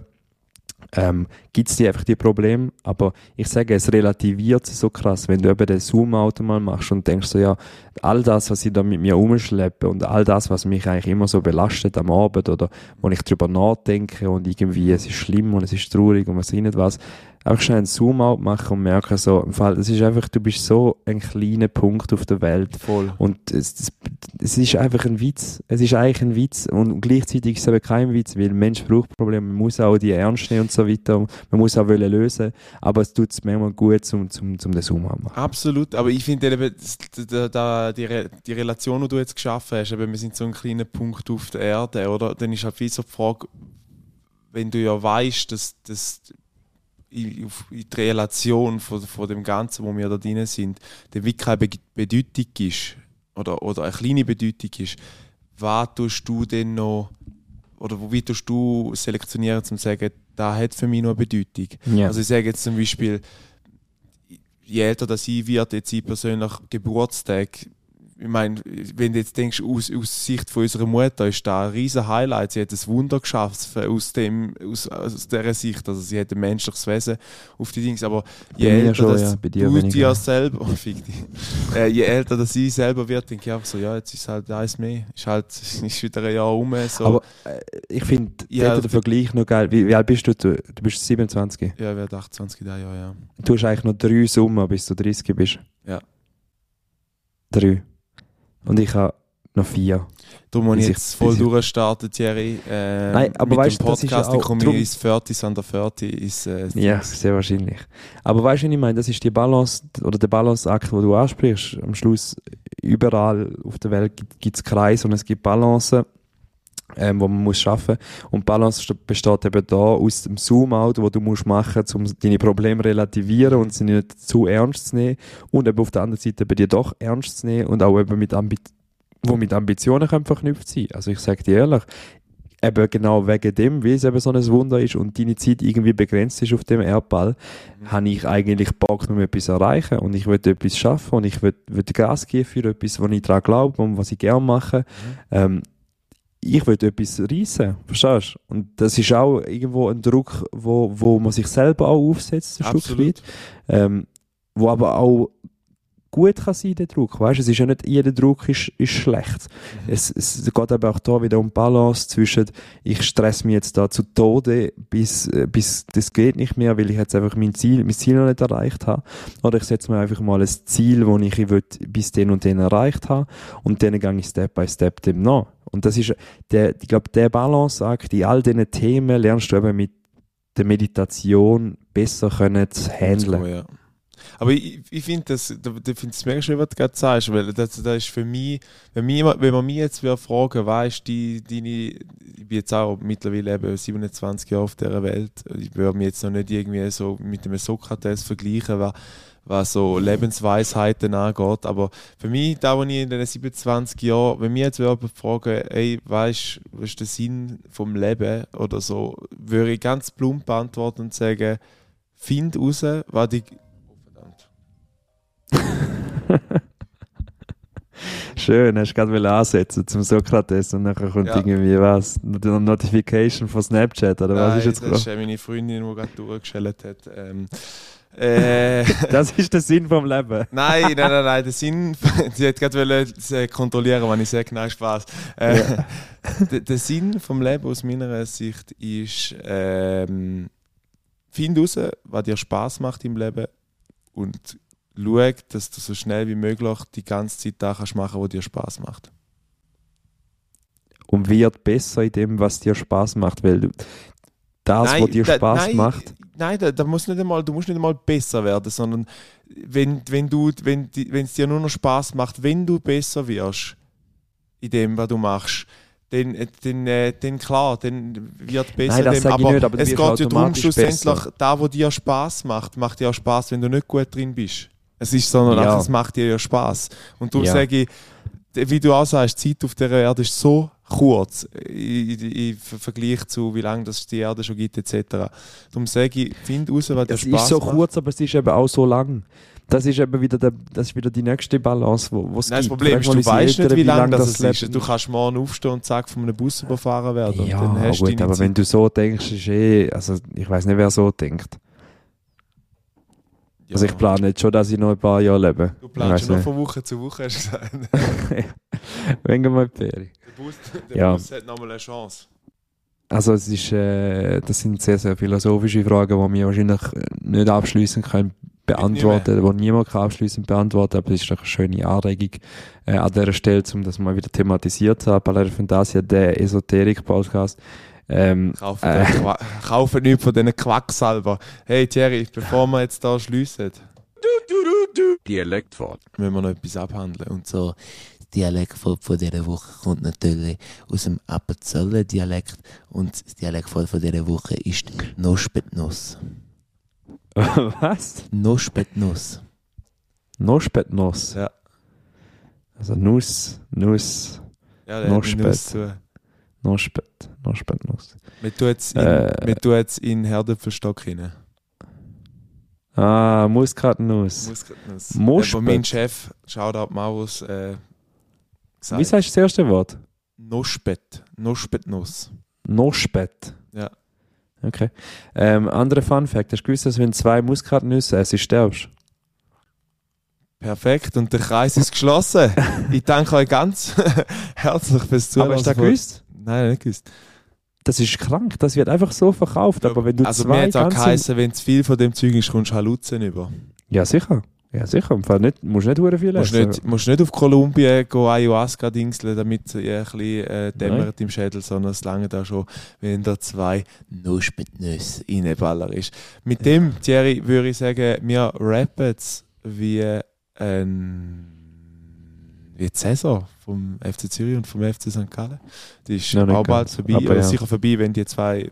ähm, gibt es die einfach die Probleme. Aber ich sage, es relativiert so krass, wenn du eben den Zoom-Auto mal machst und denkst so, ja, all das, was ich da mit mir umschleppe und all das, was mich eigentlich immer so belastet am Abend oder wo ich drüber nachdenke und irgendwie es ist schlimm und es ist traurig und was weiß ich nicht was, einfach schnell einen Zoom-out machen und merken so, im Fall, das ist einfach, du bist so ein kleiner Punkt auf der Welt. Voll. Und es, es, es ist einfach ein Witz. Es ist eigentlich ein Witz und gleichzeitig ist es eben kein Witz, weil ein Mensch braucht Probleme, man muss auch die ernst nehmen und so weiter, man muss auch wollen lösen, aber es tut es manchmal gut, zum, zum, zum den Zoom out machen. Absolut, aber ich finde eben, da, da, die, Re- die Relation, die du jetzt geschaffen hast, eben, wir sind so ein kleiner Punkt auf der Erde, oder? Dann ist halt wie so die Frage, wenn du ja weißt, dass, dass in, in die Relation von, von dem Ganzen, wo wir da drin sind, dann wie keine Be Bedeutung ist, oder, oder eine kleine Bedeutung ist, was tust du denn noch, oder wie tust du selektionieren, um zu sagen, da hat für mich noch eine Bedeutung? Ja. Also ich sage jetzt zum Beispiel, je älter das ich wird, jetzt ich persönlich Geburtstag, ich meine, wenn du jetzt denkst, aus, aus Sicht von unserer Mutter ist da ein riesen Highlight. Sie hat ein Wunder geschafft aus, dem, aus, aus dieser Sicht. Also sie hat ein menschliches Wesen auf die Dings. Aber je Bei älter schon, das ja, dir du weniger. dir selber, oh, fick dich. äh, je älter das ich selber wird, denke ich einfach so, ja, jetzt ist halt eins mehr. Ist halt, ist wieder ein Jahr rum. So. Aber äh, ich finde Ja, dort den Vergleich noch geil. Wie, wie alt bist du? Du bist 27. ja, wer 28 da Jahr, ja. Du hast eigentlich noch drei Summen, bis du 30 bist. Ja. Drei. Und ich habe noch vier. Darum muss Bis ich- jetzt voll durchstarten, Thierry. Äh, Nein, aber mit weißt dem du, das ist Podcast, ja auch drum- ins 40 an der 40 ist äh, Ja, sehr wahrscheinlich. Aber weißt du, was ich meine? Das ist die Balance oder der Balanceakt, den du ansprichst. Am Schluss, überall auf der Welt gibt es Kreise und es gibt Balancen, ähm, wo man muss schaffen. Und Balance st- besteht eben da aus dem Zoom-out, wo du musst machen, um deine Probleme relativieren und sie nicht zu ernst zu nehmen. Und eben auf der anderen Seite bei dir doch ernst zu nehmen und auch eben mit, Ambi wo mit Ambitionen können verknüpft sein. Also ich sage dir ehrlich, eben genau wegen dem, wie es eben so ein Wunder ist und deine Zeit irgendwie begrenzt ist auf dem Erdball, habe ich eigentlich Bock, um etwas zu erreichen und ich will etwas schaffen und ich will, will Gas geben für etwas, wo ich daran glaube und was ich gerne mache. Ähm, ich will etwas reissen, verstehst du? Und das ist auch irgendwo ein Druck, wo, wo man sich selber auch aufsetzt, ein Stück Absolut. weit. Ähm, wo aber auch gut kann sein, der Druck. Weißt, es ist ja nicht jeder Druck ist, ist schlecht. Es, es geht aber auch da wieder um Balance zwischen, ich stress mich jetzt da zu Tode, bis, äh, bis das geht nicht mehr, weil ich jetzt einfach mein Ziel, mein Ziel noch nicht erreicht habe. Oder ich setze mir einfach mal ein Ziel, das ich, ich will, bis den und den erreicht habe. Und dann gehe ich Step by Step dem nach. Und das ist, der, ich glaube, der Balanceakt in all diesen Themen lernst du eben mit der Meditation besser können zu handeln. Aber ich, ich finde das, da- da finde es mega schön, was du gerade sagst, weil das, das ist für mich, wenn, mich, wenn man mich jetzt wieder fragen, weißt die, deine, ich bin jetzt auch mittlerweile eben 27 Jahre auf dieser Welt, ich würde mich jetzt noch nicht irgendwie so mit dem Sokrates vergleichen, was, was so Lebensweisheiten angeht, aber für mich, da wo ich in den 27 Jahren, wenn mir jetzt jemand fragen, ey, weißt was ist der Sinn vom Leben oder so, würde ich ganz plump antworten und sagen, find raus, was dich verdammt. Schön, hast du gerade ansetzen zum Sokrates und nachher kommt Ja. irgendwie was? Eine Notification von Snapchat oder was ist jetzt das gerade? ist meine Freundin, die gerade durchgeschellt hat. Ähm, äh, Das ist der Sinn vom Leben. nein, nein, nein, nein, der Sinn, sie hat gerade äh, kontrollieren, wenn ich sage, nein, Spaß. Äh, der, der Sinn vom Leben aus meiner Sicht ist, ähm, find raus, was dir Spaß macht im Leben und schau, dass du so schnell wie möglich die ganze Zeit da kannst machen, was dir Spaß macht. Und wird besser in dem, was dir Spaß macht, weil du das, was dir da- Spaß nein, macht, Nein, da, da muss nicht einmal, du musst nicht einmal besser werden, sondern wenn, wenn du, wenn es dir nur noch Spaß macht, wenn du besser wirst in dem, was du machst, dann, dann, äh, dann klar, dann wird besser. Nein, das dem, aber nicht, aber es geht ja darum, schlussendlich, besser. da, wo dir Spaß macht, macht dir auch Spaß, wenn du nicht gut drin bist. Es ist sondern Ja. es macht dir ja Spaß. Und darum Ja. sage ich, wie du auch sagst, die Zeit auf der Erde ist so kurz im Vergleich zu, wie lange das die Erde schon gibt, etc. Darum sage ich, find raus, was dir Es Spaß ist so macht. kurz, aber es ist eben auch so lang. Das ist eben wieder, der, das ist wieder die nächste Balance, wo es Nein, das gibt. Problem ist, du weißt nicht, wie lange lang das, es Leben ist. Du kannst morgen aufstehen und zack von einem Bus überfahren werden. Ja, gut, aber Zeit. wenn du so denkst, ist eh, also ich weiß nicht, wer so denkt. Ja. Also ich plane jetzt schon, dass ich noch ein paar Jahre lebe. Du planst schon noch von Woche zu Woche, hast du gesagt. Wenn wir mal die Ferien. Der Bus, der Ja. Bus hat nochmal eine Chance. Also es ist, äh, das sind sehr, sehr philosophische Fragen, die wir wahrscheinlich äh, nicht abschließend können beantworten, die niemand kann abschließend beantworten, aber es ist doch eine schöne Anregung äh, an dieser Stelle, um das mal wieder thematisiert zu haben. Palera Fantasia, der Esoterik-Podcast. Ähm, Kaufen, Äh. kaufen nichts von diesen Quacksalber. Hey Thierry, bevor wir jetzt hier schliessen, Dialektwort. müssen wir noch etwas abhandeln. Und So, das Dialektwort von dieser Woche kommt natürlich aus dem Appenzeller Dialekt und das Dialektwort von dieser Woche ist Nospetnuss. was? Nospetnuss. Nospetnuss. Ja. Also Nuss, Nuss, ja, der Noch spät. Tun. Nospet, Nospetnuss. Wir tun jetzt in, Äh. tun jetzt in Herdöpfelstock rein. Ah, Muskatnuss. Muskatnuss. Muspet. Aber mein Chef, Shoutout Maurus, äh, gesagt. Wie sagst du das erste Wort? Nospet. Nospetnuss. Nospet. Ja. Okay. Ähm, andere Fun Fact. Hast du gewusst, dass wenn zwei Muskatnüsse essen, stirbst? Perfekt, und der Kreis ist geschlossen. ich danke euch ganz herzlich fürs Zuhören. Aber hast du das gewusst? Nein, nicht gewusst. Das ist krank. Das wird einfach so verkauft. Aber wenn du also mir hat auch geheißen, wenn zu viel von dem Zeug ist, kommst du Haluzen über. Ja, sicher. Ja, sicher. Im Fall nicht, musst nicht hure viel Du musst essen. nicht, musst nicht auf Kolumbien go Ayahuasca dingseln, damit es ein bisschen äh, dämmert im Schädel, sondern es lange da schon, wenn da zwei Nospetnuss. Reinballer ist. Mit dem, Thierry, würde ich sagen, wir rappen jetzt wie ein wie Saison vom FC Zürich und vom FC St. Gallen. Die ist Noch auch bald vorbei, aber ja. sicher vorbei, wenn die zwei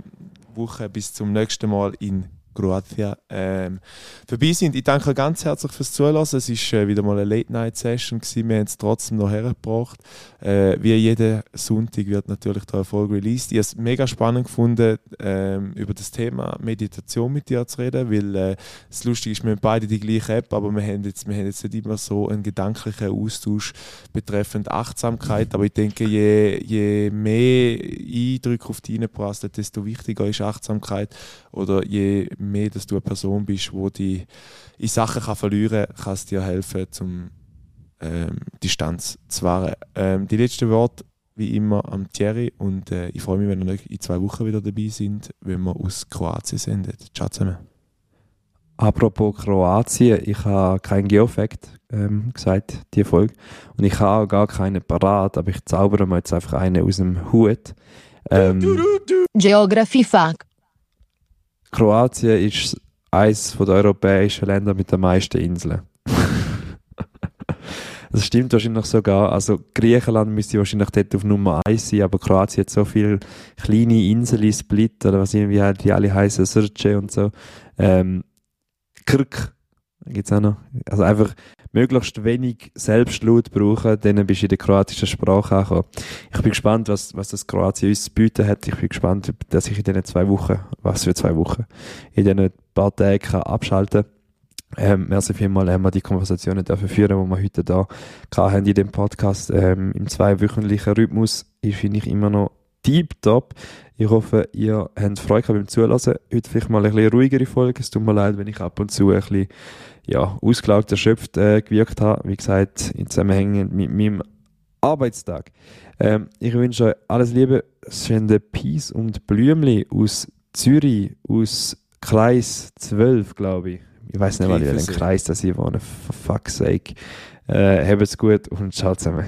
Wochen bis zum nächsten Mal in Kroatien ähm, vorbei sind. Ich danke ganz herzlich fürs Zuhören. Es war äh, wieder mal eine Late-Night-Session. Wir haben es trotzdem noch hergebracht. Äh, wie jeden Sonntag wird natürlich die Folge released. Ich habe es mega spannend gefunden, ähm, über das Thema Meditation mit dir zu reden, weil äh, das Lustige ist, wir haben beide die gleiche App, aber wir haben jetzt, wir haben jetzt nicht immer so einen gedanklichen Austausch betreffend Achtsamkeit. Aber ich denke, je, je mehr Eindrücke auf dich reinprasseln, desto wichtiger ist Achtsamkeit. Oder je mehr, dass du eine Person bist, die die in Sachen kann verlieren kann, kann es dir helfen, zum ähm, Distanz zu wahren. Ähm, die letzten Worte, wie immer, am Thierry. Und äh, ich freue mich, wenn ihr in zwei Wochen wieder dabei sind, wenn wir aus Kroatien sendet. Ciao zusammen. Apropos Kroatien, ich habe keinen Geofact ähm, gesagt, die Folge. Und ich habe auch gar keinen parat, aber ich zaubere mir jetzt einfach einen aus dem Hut. Ähm, Geography Fact. Kroatien ist eines der europäischen Länder mit den meisten Inseln. Das stimmt wahrscheinlich sogar. Also Griechenland müsste wahrscheinlich dort auf Nummer 1 sein, aber Kroatien hat so viele kleine Inseln, Split oder was irgendwie halt die alle heißen, Srce und so. Ähm, Krk gibt es auch noch. Also einfach möglichst wenig Selbstlaut brauchen, dann bist du in der kroatischen Sprache angekommen. Ich bin gespannt, was, was das Kroatien uns zu bieten hat. Ich bin gespannt, dass ich in diesen zwei Wochen, was für zwei Wochen, in diesen paar Tagen kann abschalten ähm, merci vielmals, haben wir die Konversationen dürfen führen, die wir heute da haben in dem Podcast. Ähm, Im zweiwöchentlichen Rhythmus ist, finde ich, immer noch tiptop. Ich hoffe, ihr habt Freude gehabt beim Zulassen. Heute vielleicht mal eine ruhigere Folge. Es tut mir leid, wenn ich ab und zu ein bisschen ja, ausgelaugt, erschöpft äh, gewirkt habe. Wie gesagt, in Zusammenhang mit meinem Arbeitstag. Ähm, ich wünsche euch alles Liebe. Sind Peace und Blümli aus Zürich, aus Kreis 12, glaube ich. Ich weiß nicht mal, in welchem. Kreis das ich wohne. For fuck's sake. Äh, habt's gut und ciao zusammen.